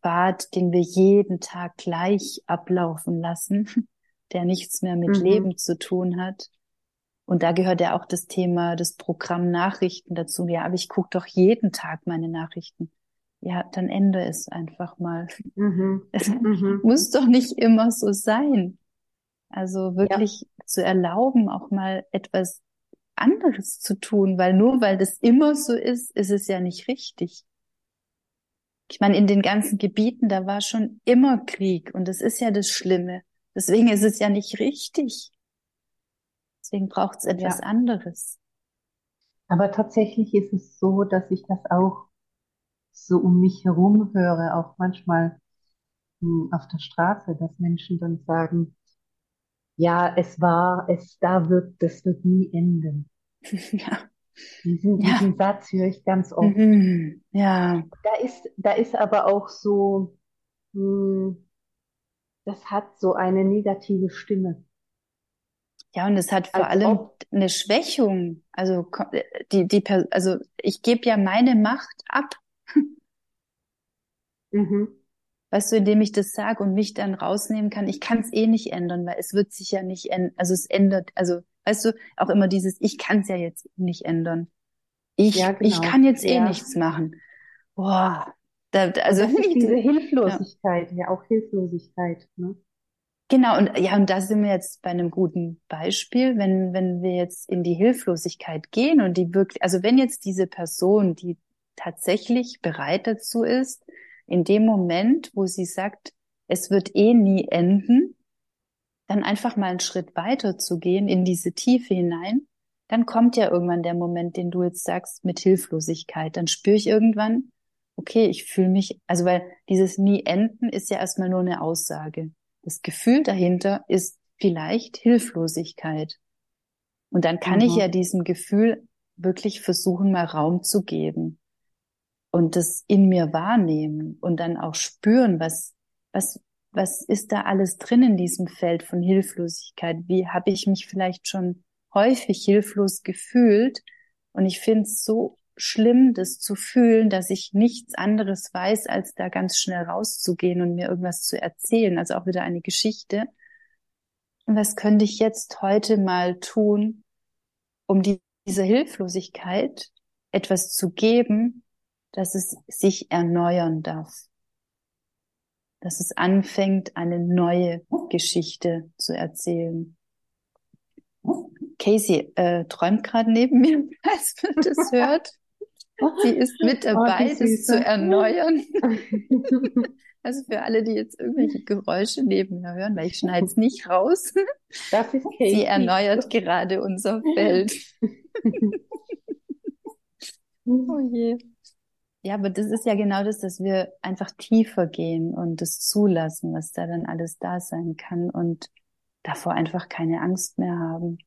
Pfad, den wir jeden Tag gleich ablaufen lassen, der nichts mehr mit mhm. Leben zu tun hat. Und da gehört ja auch das Thema des Programm Nachrichten dazu. Ja, aber ich gucke doch jeden Tag meine Nachrichten. Ja, dann ende es einfach mal. Mhm. Es mhm. muss doch nicht immer so sein. Also wirklich ja. zu erlauben, auch mal etwas anderes zu tun, weil nur weil das immer so ist, ist es ja nicht richtig. Ich meine, in den ganzen Gebieten, da war schon immer Krieg und das ist ja das Schlimme. Deswegen ist es ja nicht richtig. Deswegen braucht es etwas ja. anderes. Aber tatsächlich ist es so, dass ich das auch so um mich herum höre, auch manchmal hm, auf der Straße, dass Menschen dann sagen, ja, es war, es da wird, das wird nie enden. Ja. Diesen, ja. diesen Satz höre ich ganz oft. Mhm. Ja. Da ist, da ist aber auch so, mh, hm, das hat so eine negative Stimme. Ja, und es hat vor Als allem ob, eine Schwächung. Also die, die, also ich gebe ja meine Macht ab. Mhm. Weißt du, indem ich das sage und mich dann rausnehmen kann, ich kann es eh nicht ändern, weil es wird sich ja nicht ändern. Also es ändert, also weißt du, auch immer dieses, ich kann es ja jetzt nicht ändern. Ich, ja, genau. ich kann jetzt eh ja. nichts machen. Boah, Da, also das ist diese Hilflosigkeit, ja, ja auch Hilflosigkeit. Ne? Genau, und ja, und da sind wir jetzt bei einem guten Beispiel, wenn, wenn wir jetzt in die Hilflosigkeit gehen und die wirklich, also wenn jetzt diese Person, die tatsächlich bereit dazu ist, in dem Moment, wo sie sagt, es wird eh nie enden, dann einfach mal einen Schritt weiter zu gehen in diese Tiefe hinein, dann kommt ja irgendwann der Moment, den du jetzt sagst, mit Hilflosigkeit. Dann spüre ich irgendwann, okay, ich fühle mich, also weil dieses nie enden ist ja erstmal nur eine Aussage. Das Gefühl dahinter ist vielleicht Hilflosigkeit. Und dann kann mhm. ich ja diesem Gefühl wirklich versuchen, mal Raum zu geben und das in mir wahrnehmen und dann auch spüren, was, was, was ist da alles drin in diesem Feld von Hilflosigkeit? Wie habe ich mich vielleicht schon häufig hilflos gefühlt? Und ich finde es so schlimm, das zu fühlen, dass ich nichts anderes weiß, als da ganz schnell rauszugehen und mir irgendwas zu erzählen. Also auch wieder eine Geschichte. Und was könnte ich jetzt heute mal tun, um die, diese Hilflosigkeit etwas zu geben, dass es sich erneuern darf? Dass es anfängt, eine neue Geschichte zu erzählen. Casey äh, träumt gerade neben mir, als man das hört. Sie ist mit oh, dabei, oh, das zu erneuern. also für alle, die jetzt irgendwelche Geräusche neben mir hören, weil ich schneide es nicht raus. Das ist Katie. Sie erneuert gerade unser Feld. oh je. Ja, aber das ist ja genau das, dass wir einfach tiefer gehen und das zulassen, was da dann alles da sein kann und davor einfach keine Angst mehr haben.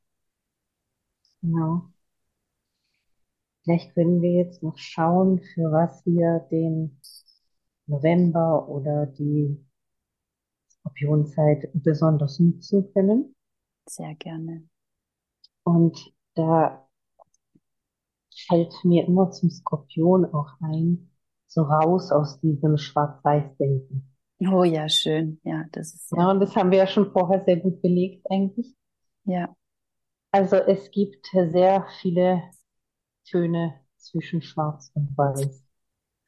Genau. Vielleicht können wir jetzt noch schauen, für was wir den November oder die Skorpionzeit besonders nutzen können. Sehr gerne. Und da fällt mir immer zum Skorpion auch ein, so raus aus diesem Schwarz-Weiß-Denken. Oh ja, schön. Ja, das ist. Ja, und das haben wir ja schon vorher sehr gut belegt eigentlich. Ja. Also es gibt sehr viele Töne zwischen Schwarz und Weiß.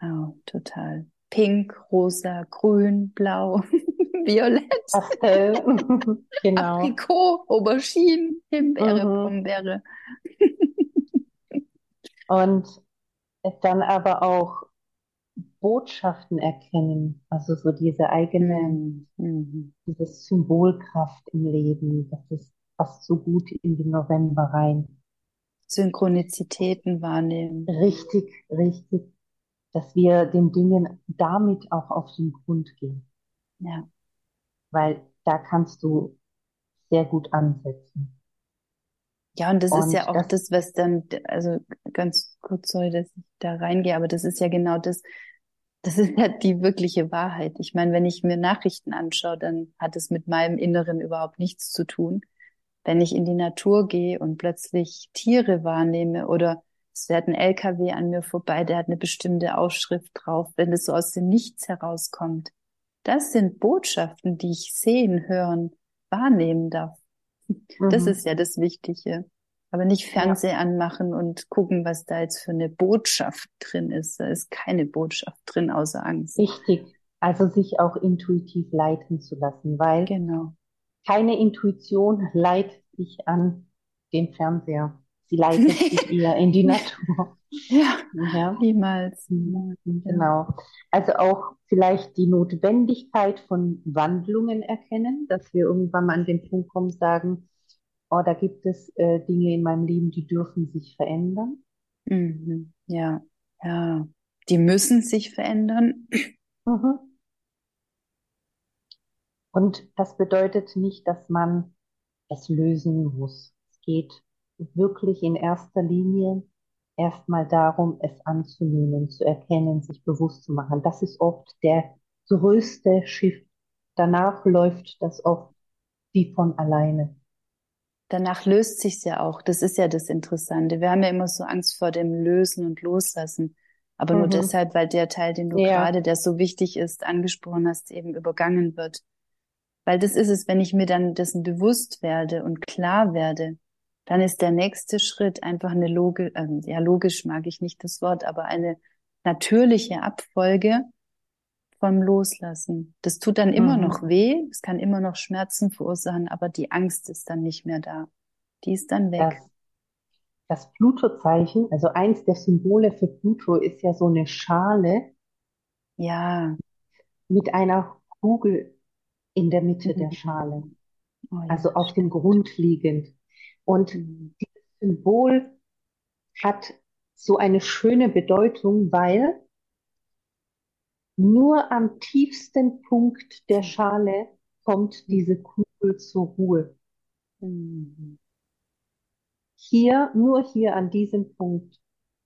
Oh, total. Pink, rosa, grün, blau, violett. Pastell, genau. Aprikot, Aubergine, Himbeere, mhm. Brombeere. Und dann aber auch Botschaften erkennen, also so diese eigene, mhm. diese Symbolkraft im Leben, das ist passt so gut in den November rein. Synchronizitäten wahrnehmen. Richtig, richtig. Dass wir den Dingen damit auch auf den Grund gehen. Ja. Weil da kannst du sehr gut ansetzen. Ja, und das und ist ja auch das, das, was dann, also ganz kurz, sorry, dass ich da reingehe, aber das ist ja genau das, das ist ja die wirkliche Wahrheit. Ich meine, wenn ich mir Nachrichten anschaue, dann hat es mit meinem Inneren überhaupt nichts zu tun wenn ich in die Natur gehe und plötzlich Tiere wahrnehme oder es fährt ein LKW an mir vorbei, der hat eine bestimmte Aufschrift drauf, wenn es so aus dem Nichts herauskommt. Das sind Botschaften, die ich sehen, hören, wahrnehmen darf. Mhm. Das ist ja das Wichtige. Aber nicht Fernseher ja. anmachen und gucken, was da jetzt für eine Botschaft drin ist. Da ist keine Botschaft drin, außer Angst. Wichtig. Also sich auch intuitiv leiten zu lassen, weil genau keine Intuition leitet sich an den Fernseher. Sie leitet sich eher in die Natur. Ja, ja, niemals. Genau. Also auch vielleicht die Notwendigkeit von Wandlungen erkennen, dass wir irgendwann mal an den Punkt kommen, sagen, oh, da gibt es äh, Dinge in meinem Leben, die dürfen sich verändern. Mhm. Ja, ja. Die müssen sich verändern. Mhm. Und das bedeutet nicht, dass man es lösen muss. Es geht wirklich in erster Linie erstmal darum, es anzunehmen, zu erkennen, sich bewusst zu machen. Das ist oft der größte Shift. Danach läuft das oft wie von alleine. Danach löst sich's ja auch. Das ist ja das Interessante. Wir haben ja immer so Angst vor dem Lösen und Loslassen. Aber mhm. nur deshalb, weil der Teil, den du ja. gerade, der so wichtig ist, angesprochen hast, eben übergangen wird. Weil das ist es, wenn ich mir dann dessen bewusst werde und klar werde, dann ist der nächste Schritt einfach eine logisch, äh, ja, logisch mag ich nicht das Wort, aber eine natürliche Abfolge vom Loslassen. Das tut dann immer mhm. noch weh, es kann immer noch Schmerzen verursachen, aber die Angst ist dann nicht mehr da. Die ist dann weg. Das, das Pluto-Zeichen, also eins der Symbole für Pluto ist ja so eine Schale. Ja. Mit einer Kugel in der Mitte mhm. der Schale. Oh, ja, also auf dem Grund liegend. Und dieses Symbol hat so eine schöne Bedeutung, weil nur am tiefsten Punkt der Schale kommt diese Kugel zur Ruhe. Mhm. Hier, nur hier an diesem Punkt,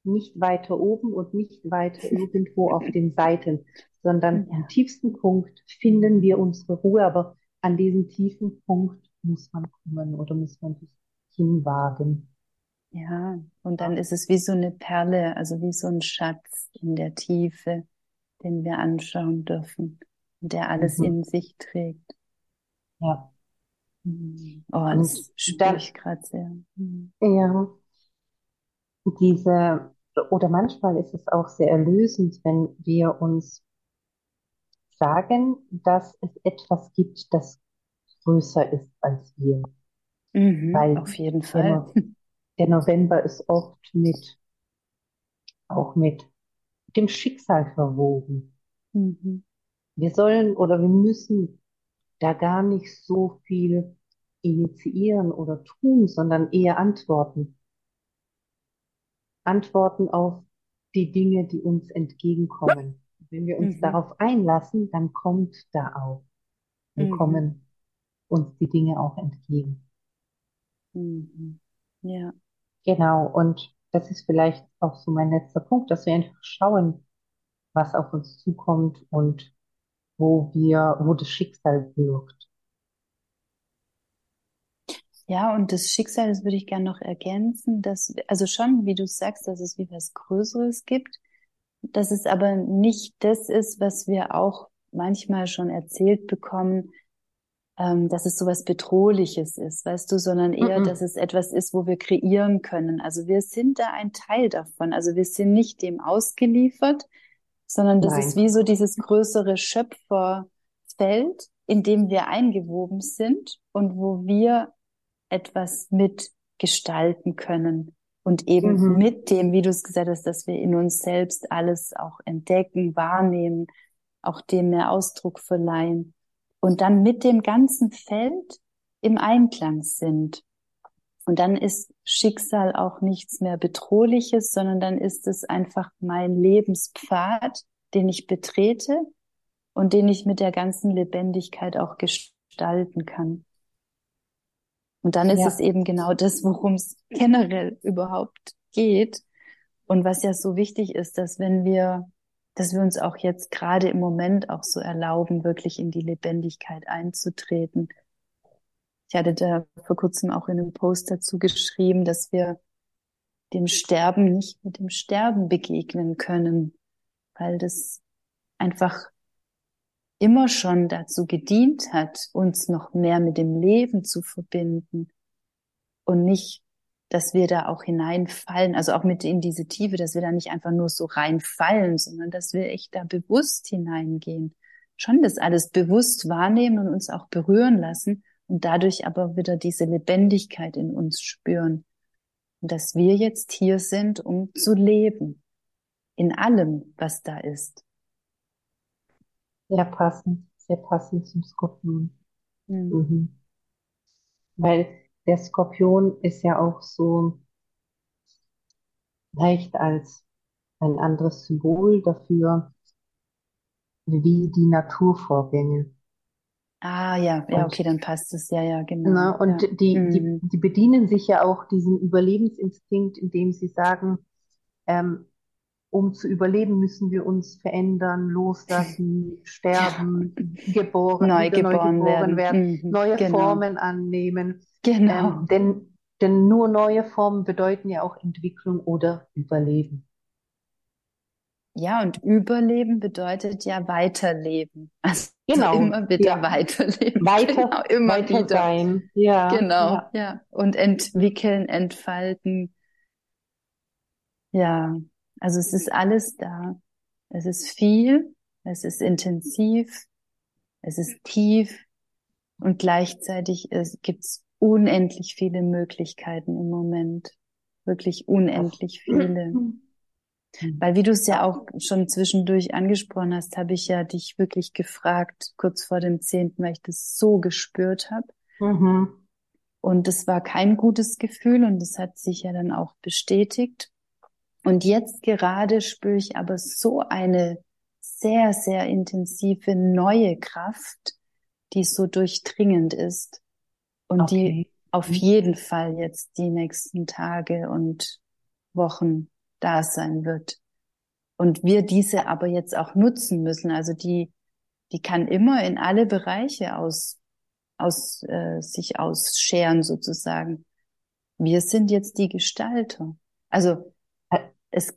nicht weiter oben und nicht weiter irgendwo auf den Seiten, sondern ja. am tiefsten Punkt finden wir unsere Ruhe, aber an diesem tiefen Punkt muss man kommen oder muss man sich hinwagen. Ja, und dann ist es wie so eine Perle, also wie so ein Schatz in der Tiefe den wir anschauen dürfen der alles mhm. in sich trägt. Ja. Oh, das spüre ich gerade sehr. Mhm. Ja. Diese, oder manchmal ist es auch sehr erlösend, wenn wir uns sagen, dass es etwas gibt, das größer ist als wir. Mhm, Weil auf jeden Fall. Der, der November ist oft mit, auch mit dem Schicksal verwoben. Mhm. Wir sollen oder wir müssen da gar nicht so viel initiieren oder tun, sondern eher antworten. Antworten auf die Dinge, die uns entgegenkommen. Wenn wir uns mhm. darauf einlassen, dann kommt da auch. Dann mhm. kommen uns die Dinge auch entgegen. Mhm. Ja. Genau. Und das ist vielleicht auch so mein letzter Punkt, dass wir einfach schauen, was auf uns zukommt und wo wir, wo das Schicksal wirkt. Ja, und das Schicksal, das würde ich gerne noch ergänzen, dass, also schon, wie du sagst, dass es wie was Größeres gibt, dass es aber nicht das ist, was wir auch manchmal schon erzählt bekommen, ähm, dass es sowas Bedrohliches ist, weißt du, sondern eher, mm -mm. dass es etwas ist, wo wir kreieren können. Also wir sind da ein Teil davon. Also wir sind nicht dem ausgeliefert, sondern das Nein. ist wie so dieses größere Schöpferfeld, in dem wir eingewoben sind und wo wir etwas mitgestalten können. Und eben mhm. mit dem, wie du es gesagt hast, dass wir in uns selbst alles auch entdecken, wahrnehmen, auch dem mehr Ausdruck verleihen und dann mit dem ganzen Feld im Einklang sind. Und dann ist Schicksal auch nichts mehr Bedrohliches, sondern dann ist es einfach mein Lebenspfad, den ich betrete und den ich mit der ganzen Lebendigkeit auch gestalten kann. Und dann ist ja. es eben genau das, worum es generell überhaupt geht. Und was ja so wichtig ist, dass wenn wir dass wir uns auch jetzt gerade im Moment auch so erlauben, wirklich in die Lebendigkeit einzutreten. Ich hatte da vor kurzem auch in einem Post dazu geschrieben, dass wir dem Sterben nicht mit dem Sterben begegnen können, weil das einfach immer schon dazu gedient hat, uns noch mehr mit dem Leben zu verbinden und nicht dass wir da auch hineinfallen, also auch mit in diese Tiefe, dass wir da nicht einfach nur so reinfallen, sondern dass wir echt da bewusst hineingehen. Schon das alles bewusst wahrnehmen und uns auch berühren lassen und dadurch aber wieder diese Lebendigkeit in uns spüren. Und dass wir jetzt hier sind, um zu leben. In allem, was da ist. Sehr passend, sehr passend zum Skorpion. Mhm. Mhm. Weil der Skorpion ist ja auch so leicht als ein anderes Symbol dafür, wie die Naturvorgänge. Ah ja, ja, und, okay, dann passt es, ja, ja, genau. Na, und ja. Die, mhm. die, die bedienen sich ja auch diesen Überlebensinstinkt, indem sie sagen, ähm, um zu überleben, müssen wir uns verändern, loslassen, sterben, geboren, neu geboren, neu geboren werden, werden mhm, neue genau. Formen annehmen. Genau. Ähm, denn, denn nur neue Formen bedeuten ja auch Entwicklung oder Überleben. Ja, und Überleben bedeutet ja Weiterleben. Also genau. immer wieder ja. weiterleben. Weiter, genau, immer weiter wieder. sein. Ja. Genau, ja. ja. Und entwickeln, entfalten. Ja, also es ist alles da. Es ist viel es ist intensiv, es ist tief und gleichzeitig gibt es unendlich viele Möglichkeiten im Moment. Wirklich unendlich viele. Weil wie du es ja auch schon zwischendurch angesprochen hast, habe ich ja dich wirklich gefragt, kurz vor dem zehnten, weil ich das so gespürt habe. Mhm. Und es war kein gutes Gefühl und es hat sich ja dann auch bestätigt. Und jetzt gerade spüre ich aber so eine sehr, sehr intensive neue Kraft, die so durchdringend ist und okay. die auf mhm. jeden Fall jetzt die nächsten Tage und Wochen da sein wird. Und wir diese aber jetzt auch nutzen müssen. Also die, die kann immer in alle Bereiche aus, aus äh, sich ausscheren sozusagen. Wir sind jetzt die Gestalter. Also äh, es,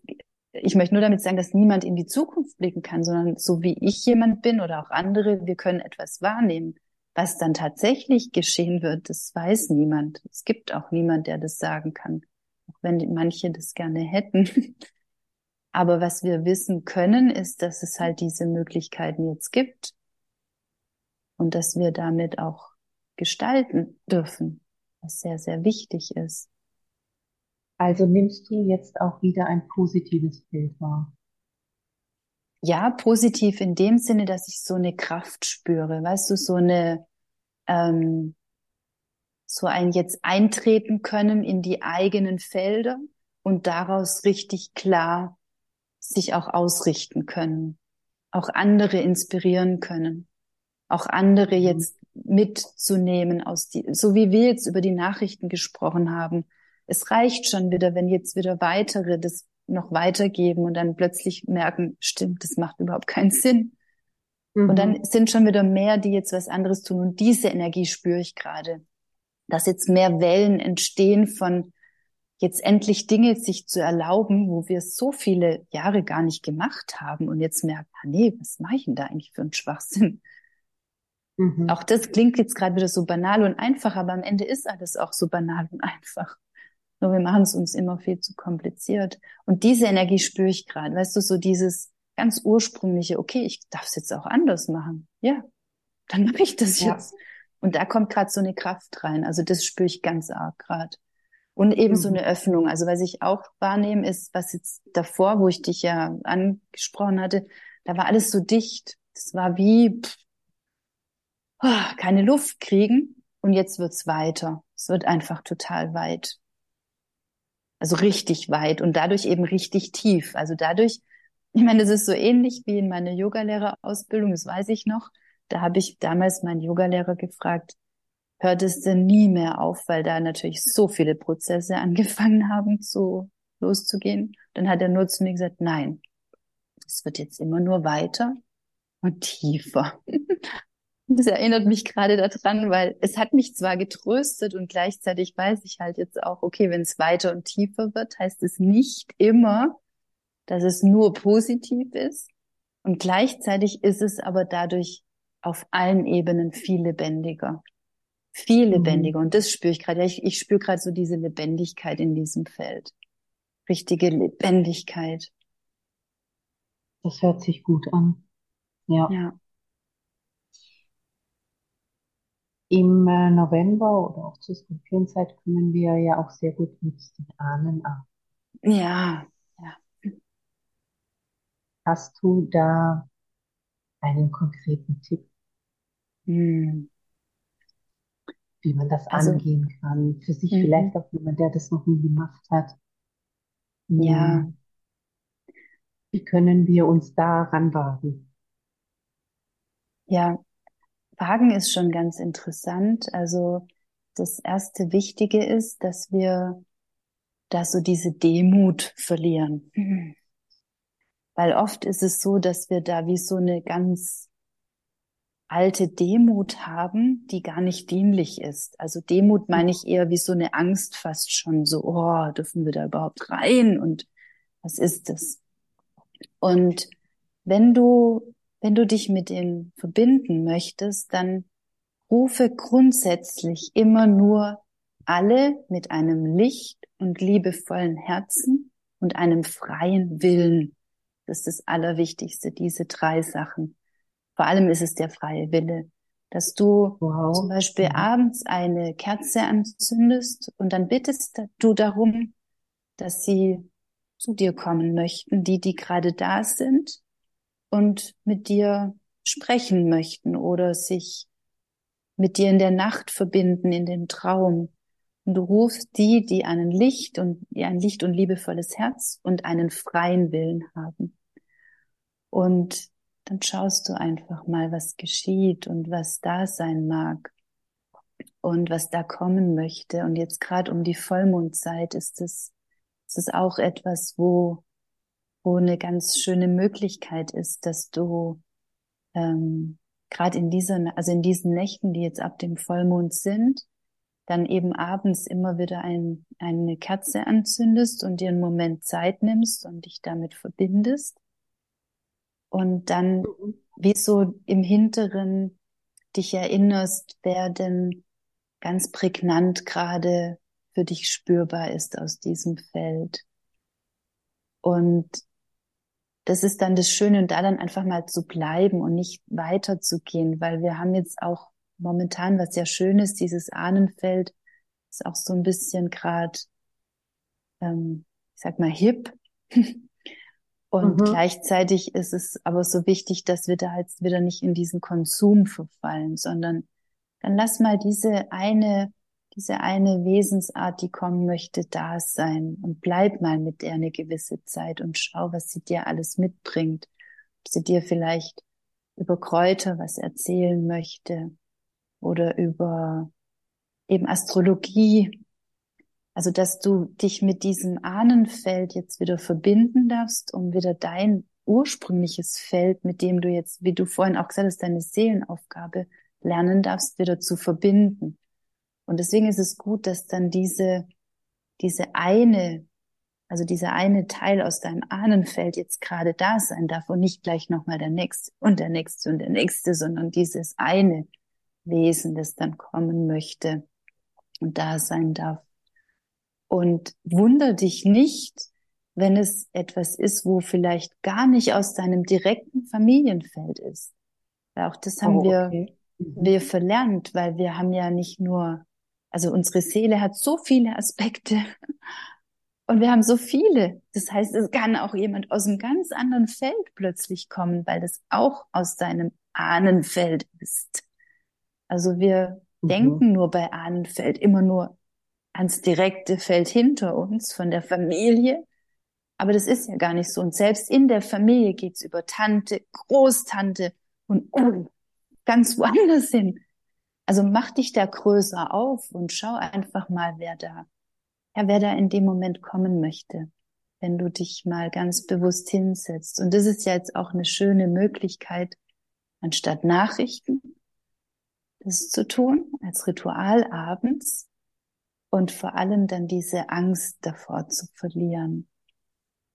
ich möchte nur damit sagen, dass niemand in die Zukunft blicken kann, sondern so wie ich jemand bin oder auch andere, wir können etwas wahrnehmen. Was dann tatsächlich geschehen wird, das weiß niemand. Es gibt auch niemand, der das sagen kann auch wenn manche das gerne hätten. Aber was wir wissen können, ist, dass es halt diese Möglichkeiten jetzt gibt und dass wir damit auch gestalten dürfen, was sehr, sehr wichtig ist. Also nimmst du jetzt auch wieder ein positives Bild wahr? Ja, positiv in dem Sinne, dass ich so eine Kraft spüre, weißt du, so eine, ähm, so ein jetzt eintreten können in die eigenen Felder und daraus richtig klar sich auch ausrichten können, auch andere inspirieren können, auch andere mhm. jetzt mitzunehmen aus die, so wie wir jetzt über die Nachrichten gesprochen haben. Es reicht schon wieder, wenn jetzt wieder weitere das noch weitergeben und dann plötzlich merken, stimmt, das macht überhaupt keinen Sinn. Mhm. Und dann mhm. sind schon wieder mehr, die jetzt was anderes tun. Und diese Energie spüre ich gerade dass jetzt mehr Wellen entstehen von jetzt endlich Dinge sich zu erlauben, wo wir so viele Jahre gar nicht gemacht haben und jetzt merken, ah nee, was mache ich denn da eigentlich für einen Schwachsinn? Mhm. Auch das klingt jetzt gerade wieder so banal und einfach, aber am Ende ist alles auch so banal und einfach. Nur wir machen es uns immer viel zu kompliziert. Und diese Energie spüre ich gerade, weißt du, so dieses ganz ursprüngliche, okay, ich darf es jetzt auch anders machen. Ja, dann mache ich das ja. jetzt. Und da kommt gerade so eine Kraft rein. Also das spüre ich ganz arg gerade. Und eben mhm. so eine Öffnung. Also was ich auch wahrnehme, ist, was jetzt davor, wo ich dich ja angesprochen hatte, da war alles so dicht. Das war wie pff, oh, keine Luft kriegen. Und jetzt wird's weiter. Es wird einfach total weit. Also richtig weit und dadurch eben richtig tief. Also dadurch, ich meine, das ist so ähnlich wie in meiner Yogalehrerausbildung, das weiß ich noch da habe ich damals meinen Yogalehrer gefragt, hört es denn nie mehr auf, weil da natürlich so viele Prozesse angefangen haben zu loszugehen. Dann hat er nur zu mir gesagt, nein, es wird jetzt immer nur weiter und tiefer. Das erinnert mich gerade daran, weil es hat mich zwar getröstet und gleichzeitig weiß ich halt jetzt auch, okay, wenn es weiter und tiefer wird, heißt es nicht immer, dass es nur positiv ist. Und gleichzeitig ist es aber dadurch auf allen Ebenen viel lebendiger. Viel mhm. lebendiger. Und das spüre ich gerade. Ich, ich spüre gerade so diese Lebendigkeit in diesem Feld. Richtige Lebendigkeit. Das hört sich gut an. Ja. ja. Im äh, November oder auch zur Skorpionzeit können wir ja auch sehr gut mit den Ahnen arbeiten. Ja, ja. Hast du da einen konkreten Tipp hm. Wie man das also, angehen kann. Für sich mhm. vielleicht auch jemand, der das noch nie gemacht hat. Ja. Hm. Wie können wir uns daran wagen? Ja, wagen ist schon ganz interessant. Also das erste Wichtige ist, dass wir da so diese Demut verlieren. Weil oft ist es so, dass wir da wie so eine ganz alte Demut haben, die gar nicht dienlich ist. Also Demut meine ich eher wie so eine Angst fast schon, so, oh, dürfen wir da überhaupt rein und was ist das? Und wenn du, wenn du dich mit denen verbinden möchtest, dann rufe grundsätzlich immer nur alle mit einem Licht und liebevollen Herzen und einem freien Willen Das ist das Allerwichtigste, diese drei Sachen. Vor allem ist es der freie Wille, dass du wow. zum Beispiel abends eine Kerze anzündest und dann bittest du darum, dass sie zu dir kommen möchten, die, die gerade da sind und mit dir sprechen möchten oder sich mit dir in der Nacht verbinden, in dem Traum. Und du rufst die, die einen Licht und die ein Licht und liebevolles Herz und einen freien Willen haben. Und dann schaust du einfach mal, was geschieht und was da sein mag und was da kommen möchte. Und jetzt gerade um die Vollmondzeit ist es, ist es auch etwas, wo, wo eine ganz schöne Möglichkeit ist, dass du ähm, gerade in dieser, also in diesen Nächten, die jetzt ab dem Vollmond sind, dann eben abends immer wieder ein, eine Kerze anzündest und dir einen Moment Zeit nimmst und dich damit verbindest und dann mhm. wie so im Hinteren dich erinnerst, wer denn ganz prägnant gerade für dich spürbar ist aus diesem Feld. Und das ist dann das Schöne und da dann einfach mal zu bleiben und nicht weiterzugehen, weil wir haben jetzt auch momentan was sehr Schönes, dieses Ahnenfeld ist auch so ein bisschen gerade, ähm, ich sag mal, hip. Und mhm. gleichzeitig ist es aber so wichtig, dass wir da jetzt wieder nicht in diesen Konsum verfallen, sondern dann lass mal diese eine, diese eine Wesensart, die kommen möchte, da sein und bleib mal mit der eine gewisse Zeit und schau, was sie dir alles mitbringt. Ob sie dir vielleicht über Kräuter was erzählen möchte oder über eben Astrologie also, dass du dich mit diesem Ahnenfeld jetzt wieder verbinden darfst, um wieder dein ursprüngliches Feld, mit dem du jetzt, wie du vorhin auch gesagt hast, deine Seelenaufgabe lernen darfst, wieder zu verbinden. Und deswegen ist es gut, dass dann diese, diese eine, also dieser eine Teil aus deinem Ahnenfeld jetzt gerade da sein darf und nicht gleich nochmal der nächste und der nächste und der nächste, sondern dieses eine Wesen, das dann kommen möchte und da sein darf. Und wunder dich nicht, wenn es etwas ist, wo vielleicht gar nicht aus deinem direkten Familienfeld ist. Weil auch das haben oh, okay. wir, mhm. wir verlernt, weil wir haben ja nicht nur, also unsere Seele hat so viele Aspekte und wir haben so viele. Das heißt, es kann auch jemand aus einem ganz anderen Feld plötzlich kommen, weil das auch aus deinem Ahnenfeld ist. Also wir mhm. denken nur bei Ahnenfeld immer nur ans direkte Feld hinter uns von der Familie. Aber das ist ja gar nicht so. Und selbst in der Familie geht's über Tante, Großtante und oh, ganz woanders hin. Also mach dich da größer auf und schau einfach mal, wer da, ja, wer da in dem Moment kommen möchte, wenn du dich mal ganz bewusst hinsetzt. Und das ist ja jetzt auch eine schöne Möglichkeit, anstatt Nachrichten, das zu tun, als Ritual abends, und vor allem dann diese Angst davor zu verlieren.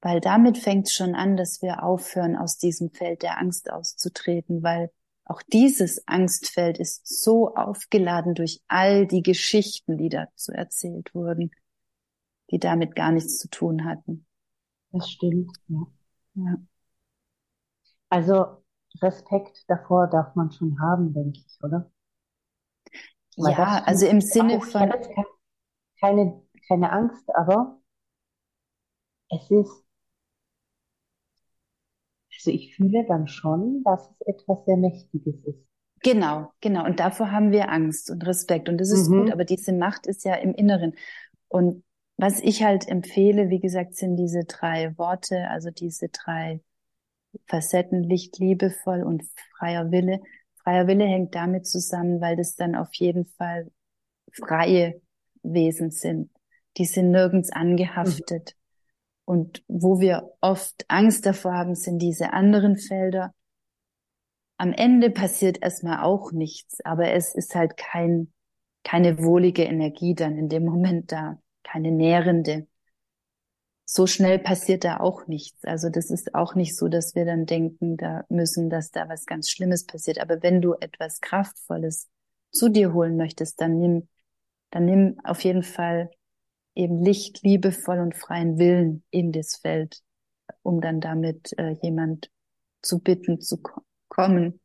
Weil damit fängt es schon an, dass wir aufhören, aus diesem Feld der Angst auszutreten, weil auch dieses Angstfeld ist so aufgeladen durch all die Geschichten, die dazu erzählt wurden, die damit gar nichts zu tun hatten. Das stimmt, ja. ja. Also Respekt davor darf man schon haben, denke ich, oder? Weil ja, also im Sinne von, keine, keine Angst, aber es ist, also ich fühle dann schon, dass es etwas sehr Mächtiges ist. Genau, genau. Und davor haben wir Angst und Respekt. Und das ist mhm. gut, aber diese Macht ist ja im Inneren. Und was ich halt empfehle, wie gesagt, sind diese drei Worte, also diese drei Facetten, Licht, liebevoll und freier Wille. Freier Wille hängt damit zusammen, weil das dann auf jeden Fall freie Wesen sind. Die sind nirgends angehaftet. Und wo wir oft Angst davor haben, sind diese anderen Felder. Am Ende passiert erstmal auch nichts, aber es ist halt kein, keine wohlige Energie dann in dem Moment da, keine nährende. So schnell passiert da auch nichts. Also das ist auch nicht so, dass wir dann denken, da müssen, dass da was ganz Schlimmes passiert. Aber wenn du etwas Kraftvolles zu dir holen möchtest, dann nimm dann nimm auf jeden Fall eben Licht, liebevoll und freien Willen in das Feld um dann damit äh, jemand zu bitten zu ko kommen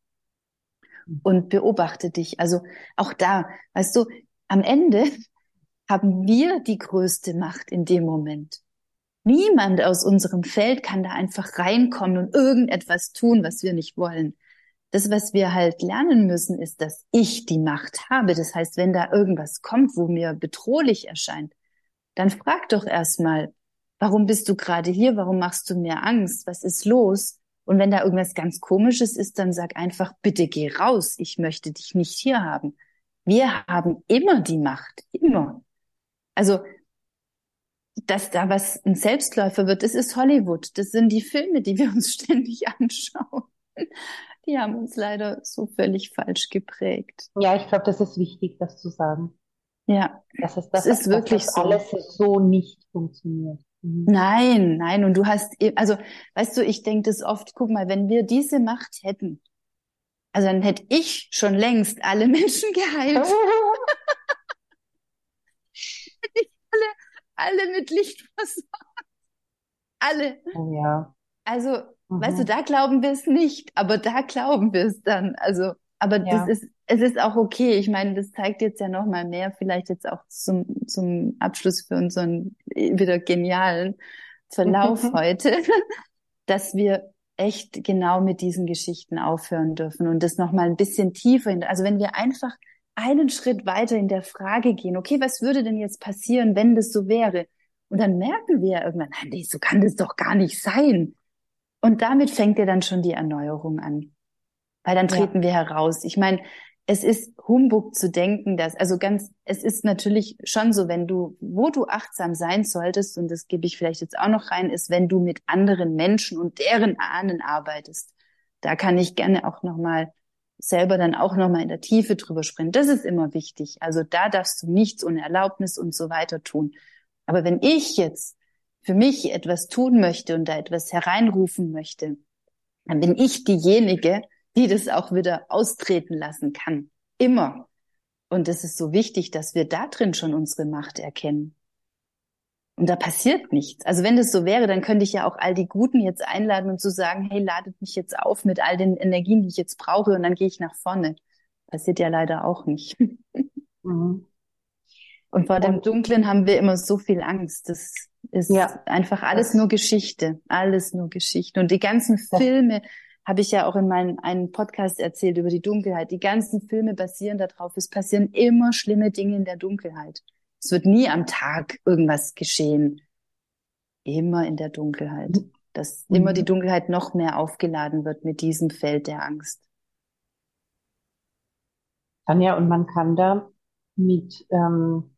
und beobachte dich. Also auch da, weißt du, am Ende haben wir die größte Macht in dem Moment. Niemand aus unserem Feld kann da einfach reinkommen und irgendetwas tun, was wir nicht wollen. Das, was wir halt lernen müssen, ist, dass ich die Macht habe. Das heißt, wenn da irgendwas kommt, wo mir bedrohlich erscheint, dann frag doch erstmal, warum bist du gerade hier? Warum machst du mir Angst? Was ist los? Und wenn da irgendwas ganz Komisches ist, dann sag einfach, bitte geh raus. Ich möchte dich nicht hier haben. Wir haben immer die Macht. Immer. Also dass da was ein Selbstläufer wird, das ist Hollywood. Das sind die Filme, die wir uns ständig anschauen. Die haben uns leider so völlig falsch geprägt. Ja, ich glaube, das ist wichtig, das zu sagen. Ja, das ist, das, das ist wirklich das so. alles so nicht funktioniert. Mhm. Nein, nein. Und du hast, e, also, weißt du, ich denke das oft, guck mal, wenn wir diese Macht hätten, also dann hätte ich schon längst alle Menschen geheilt. alle alle mit Licht versorgt. Alle. Oh ja. Also, mhm. weißt du, da glauben wir es nicht, aber da glauben wir es dann. Also, aber ja. das ist, es ist auch okay. Ich meine, das zeigt jetzt ja noch mal mehr, vielleicht jetzt auch zum, zum Abschluss für unseren wieder genialen Verlauf heute, dass wir echt genau mit diesen Geschichten aufhören dürfen und das noch mal ein bisschen tiefer. In, also wenn wir einfach einen Schritt weiter in der Frage gehen, okay, was würde denn jetzt passieren, wenn das so wäre? Und dann merken wir irgendwann, nein, nee, so kann das doch gar nicht sein. Und damit fängt ja dann schon die Erneuerung an. Weil dann treten ja. wir heraus. Ich meine, es ist Humbug zu denken, dass, also ganz, es ist natürlich schon so, wenn du, wo du achtsam sein solltest, und das gebe ich vielleicht jetzt auch noch rein, ist, wenn du mit anderen Menschen und deren Ahnen arbeitest. Da kann ich gerne auch nochmal selber dann auch nochmal in der Tiefe drüber sprechen. Das ist immer wichtig. Also da darfst du nichts ohne Erlaubnis und so weiter tun. Aber wenn ich jetzt für mich etwas tun möchte und da etwas hereinrufen möchte, dann bin ich diejenige, die das auch wieder austreten lassen kann. Immer. Und es ist so wichtig, dass wir da drin schon unsere Macht erkennen. Und da passiert nichts. Also wenn das so wäre, dann könnte ich ja auch all die Guten jetzt einladen und zu so sagen, hey, ladet mich jetzt auf mit all den Energien, die ich jetzt brauche und dann gehe ich nach vorne. Passiert ja leider auch nicht. Mhm. Und vor dem Dunklen haben wir immer so viel Angst. Das ist ja, einfach alles nur Geschichte. Alles nur Geschichte. Und die ganzen Filme, habe ich ja auch in meinem einen Podcast erzählt über die Dunkelheit. Die ganzen Filme basieren darauf. Es passieren immer schlimme Dinge in der Dunkelheit. Es wird nie am Tag irgendwas geschehen. Immer in der Dunkelheit. Dass mhm. immer die Dunkelheit noch mehr aufgeladen wird mit diesem Feld der Angst. Tanja, und man kann da mit ähm,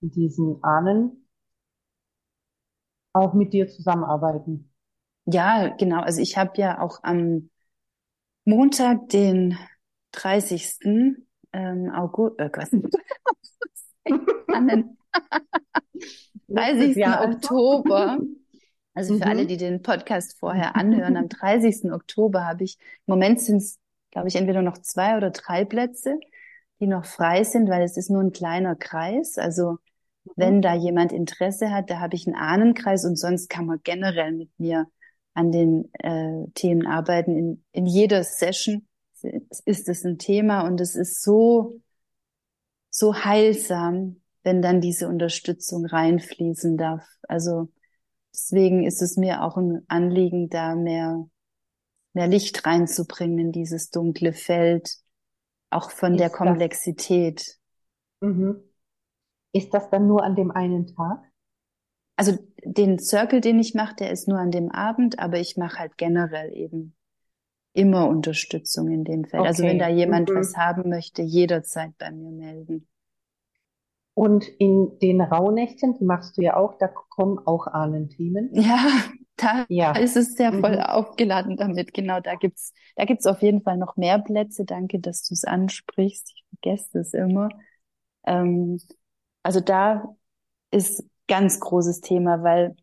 diesen Ahnen auch mit dir zusammenarbeiten. Ja, genau. Also ich habe ja auch am Montag, den 30. Ähm, August, äh, den 30. Oktober. Also für mhm. alle, die den Podcast vorher anhören, am 30. Oktober habe ich, im Moment sind es, glaube ich, entweder noch zwei oder drei Plätze, die noch frei sind, weil es ist nur ein kleiner Kreis. Also mhm. wenn da jemand Interesse hat, da habe ich einen Ahnenkreis und sonst kann man generell mit mir an den äh, Themen arbeiten. In, in jeder Session ist es ein Thema und es ist so, so heilsam, wenn dann diese Unterstützung reinfließen darf. Also deswegen ist es mir auch ein Anliegen, da mehr, mehr Licht reinzubringen in dieses dunkle Feld, auch von ist der Komplexität. Das, mhm. Ist das dann nur an dem einen Tag? Also den Circle, den ich mache, der ist nur an dem Abend, aber ich mache halt generell eben immer Unterstützung in dem Feld. Okay. Also wenn da jemand mhm. was haben möchte, jederzeit bei mir melden. Und in den Rauhnächten, die machst du ja auch, da kommen auch Ahnenthemen. Ja, da ja. ist es sehr voll mhm. aufgeladen damit. Genau, da gibt's, da gibt's auf jeden Fall noch mehr Plätze. Danke, dass du es ansprichst. Ich vergesse es immer. Ähm, also da ist ganz großes Thema, weil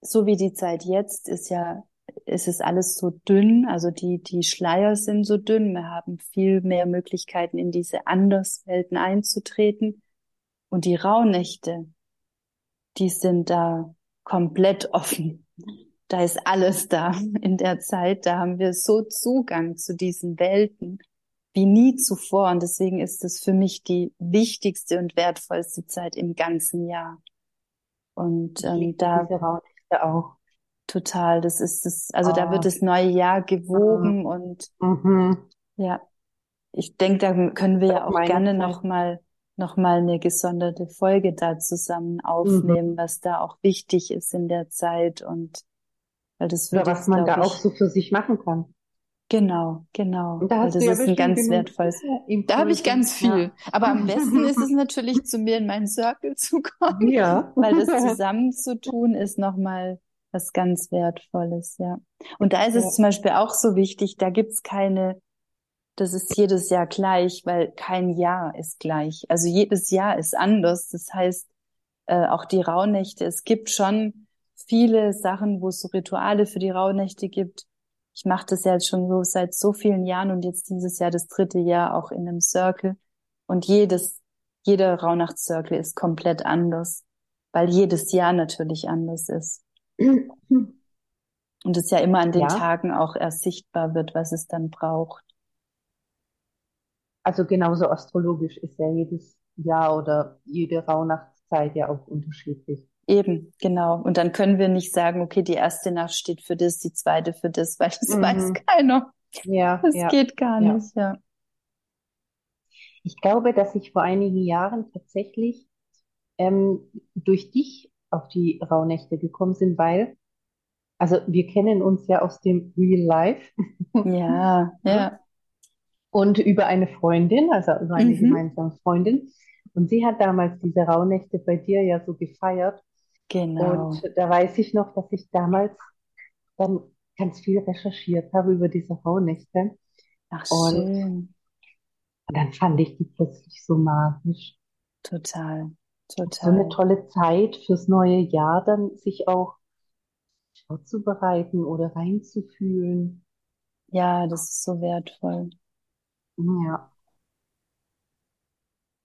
so wie die Zeit jetzt ist ja ist es alles so dünn, also die, die Schleier sind so dünn, wir haben viel mehr Möglichkeiten, in diese Anderswelten einzutreten. Und die Rauhnächte, die sind da komplett offen. da ist alles da in der Zeit. Da haben wir so Zugang zu diesen Welten wie nie zuvor. Und deswegen ist es für mich die wichtigste und wertvollste Zeit im ganzen Jahr. Und ähm, da auch. Total, das ist das, also oh. da wird das neue Jahr gewogen mhm. und mhm. ja, ich denke, da können wir ja auch gerne nochmal noch mal eine gesonderte Folge da zusammen aufnehmen, mhm. was da auch wichtig ist in der Zeit und weil das wird Oder was man da ich, auch so für sich machen kann. Genau, genau. Und da hast das du ja ist ein ganz wertvolles. Da habe ich ganz viel. Ja. Aber am besten ist es natürlich, zu mir in meinen Circle zu kommen. Ja. Weil das zusammen zu tun ist nochmal was ganz Wertvolles, ja. Und da ist es zum Beispiel auch so wichtig, da gibt's keine, das ist jedes Jahr gleich, weil kein Jahr ist gleich. Also jedes Jahr ist anders. Das heißt, äh, auch die Rauhnächte, es gibt schon viele Sachen, wo es so Rituale für die Rauhnächte gibt, ich mache das ja jetzt schon so seit so vielen Jahren und jetzt dieses Jahr das dritte Jahr auch in einem Circle. Und jedes, jeder Rauhnacht-Circle ist komplett anders, weil jedes Jahr natürlich anders ist. Und es ja immer an den ja. Tagen auch erst sichtbar wird, was es dann braucht. Also genauso astrologisch ist ja jedes Jahr oder jede Rauhnachtszeit ja auch unterschiedlich. Eben, genau. Und dann können wir nicht sagen, okay, die erste Nacht steht für das, die zweite für das, weil das mhm. weiß keiner. Ja. Das ja, geht gar ja. nicht, ja. Ich glaube, dass ich vor einigen Jahren tatsächlich ähm, durch dich auf die Rauhnächte gekommen sind, weil, also wir kennen uns ja aus dem Real Life. Ja, ja. Und über eine Freundin, also über eine mhm. gemeinsame Freundin. Und sie hat damals diese Rauhnächte bei dir ja so gefeiert. Genau. Und da weiß ich noch, dass ich damals dann ganz viel recherchiert habe über diese Rauhnächte. Ach, und schön. dann fand ich die plötzlich so magisch. Total, total. So eine tolle Zeit fürs neue Jahr, dann sich auch vorzubereiten oder reinzufühlen. Ja, das ist so wertvoll. Ja.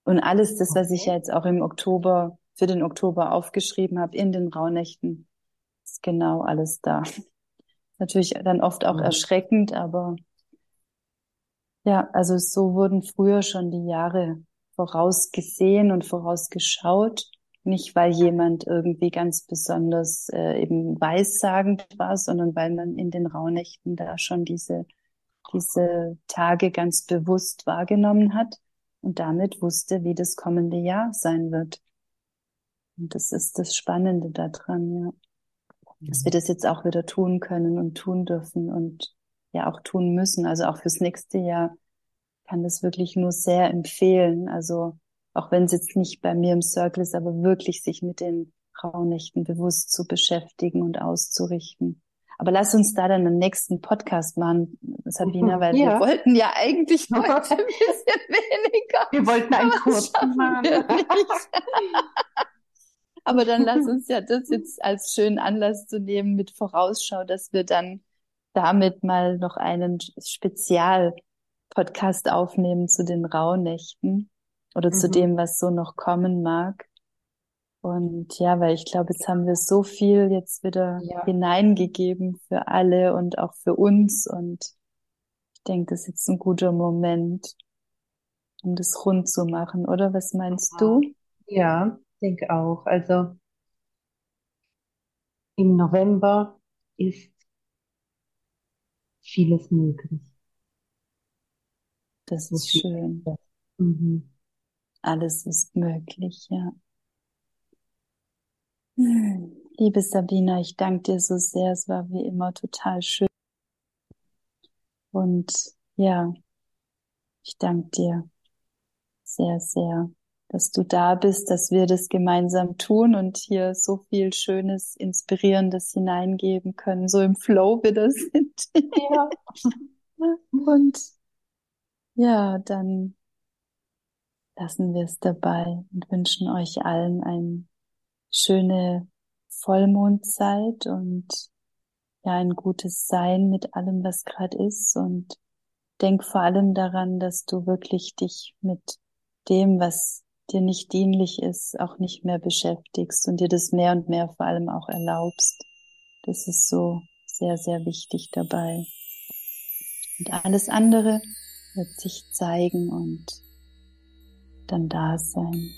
Und alles das, was ich jetzt auch im Oktober für den Oktober aufgeschrieben habe, in den Rauhnächten, ist genau alles da. Natürlich dann oft auch mhm. erschreckend, aber ja, also so wurden früher schon die Jahre vorausgesehen und vorausgeschaut. Nicht, weil jemand irgendwie ganz besonders äh, eben weissagend war, sondern weil man in den Rauhnächten da schon diese, diese Tage ganz bewusst wahrgenommen hat und damit wusste, wie das kommende Jahr sein wird. Und das ist das Spannende daran, ja. Dass wir das jetzt auch wieder tun können und tun dürfen und ja auch tun müssen. Also auch fürs nächste Jahr kann das wirklich nur sehr empfehlen. Also auch wenn es jetzt nicht bei mir im Circle ist, aber wirklich sich mit den Rauhnächten bewusst zu beschäftigen und auszurichten. Aber lass uns da dann einen nächsten Podcast machen, Sabina, weil ja. wir wollten ja eigentlich heute ein bisschen weniger. Wir wollten einen kurzen machen. Aber dann lass uns ja das jetzt als schönen Anlass zu nehmen mit Vorausschau, dass wir dann damit mal noch einen Spezial-Podcast aufnehmen zu den Rauhnächten oder mhm. zu dem, was so noch kommen mag. Und ja, weil ich glaube, jetzt haben wir so viel jetzt wieder ja. hineingegeben für alle und auch für uns. Und ich denke, das ist jetzt ein guter Moment, um das rund zu machen, oder? Was meinst ja. du? Ja, denke auch. Also im November ist vieles möglich. Das ist schön. Mhm. Alles ist möglich, ja. Liebe Sabina, ich danke dir so sehr. Es war wie immer total schön. Und ja, ich danke dir sehr, sehr dass du da bist, dass wir das gemeinsam tun und hier so viel Schönes, Inspirierendes hineingeben können, so im Flow wieder sind. Ja. und ja, dann lassen wir es dabei und wünschen euch allen eine schöne Vollmondzeit und ja, ein gutes Sein mit allem, was gerade ist und denk vor allem daran, dass du wirklich dich mit dem, was dir nicht dienlich ist, auch nicht mehr beschäftigst und dir das mehr und mehr vor allem auch erlaubst. Das ist so sehr, sehr wichtig dabei. Und alles andere wird sich zeigen und dann da sein.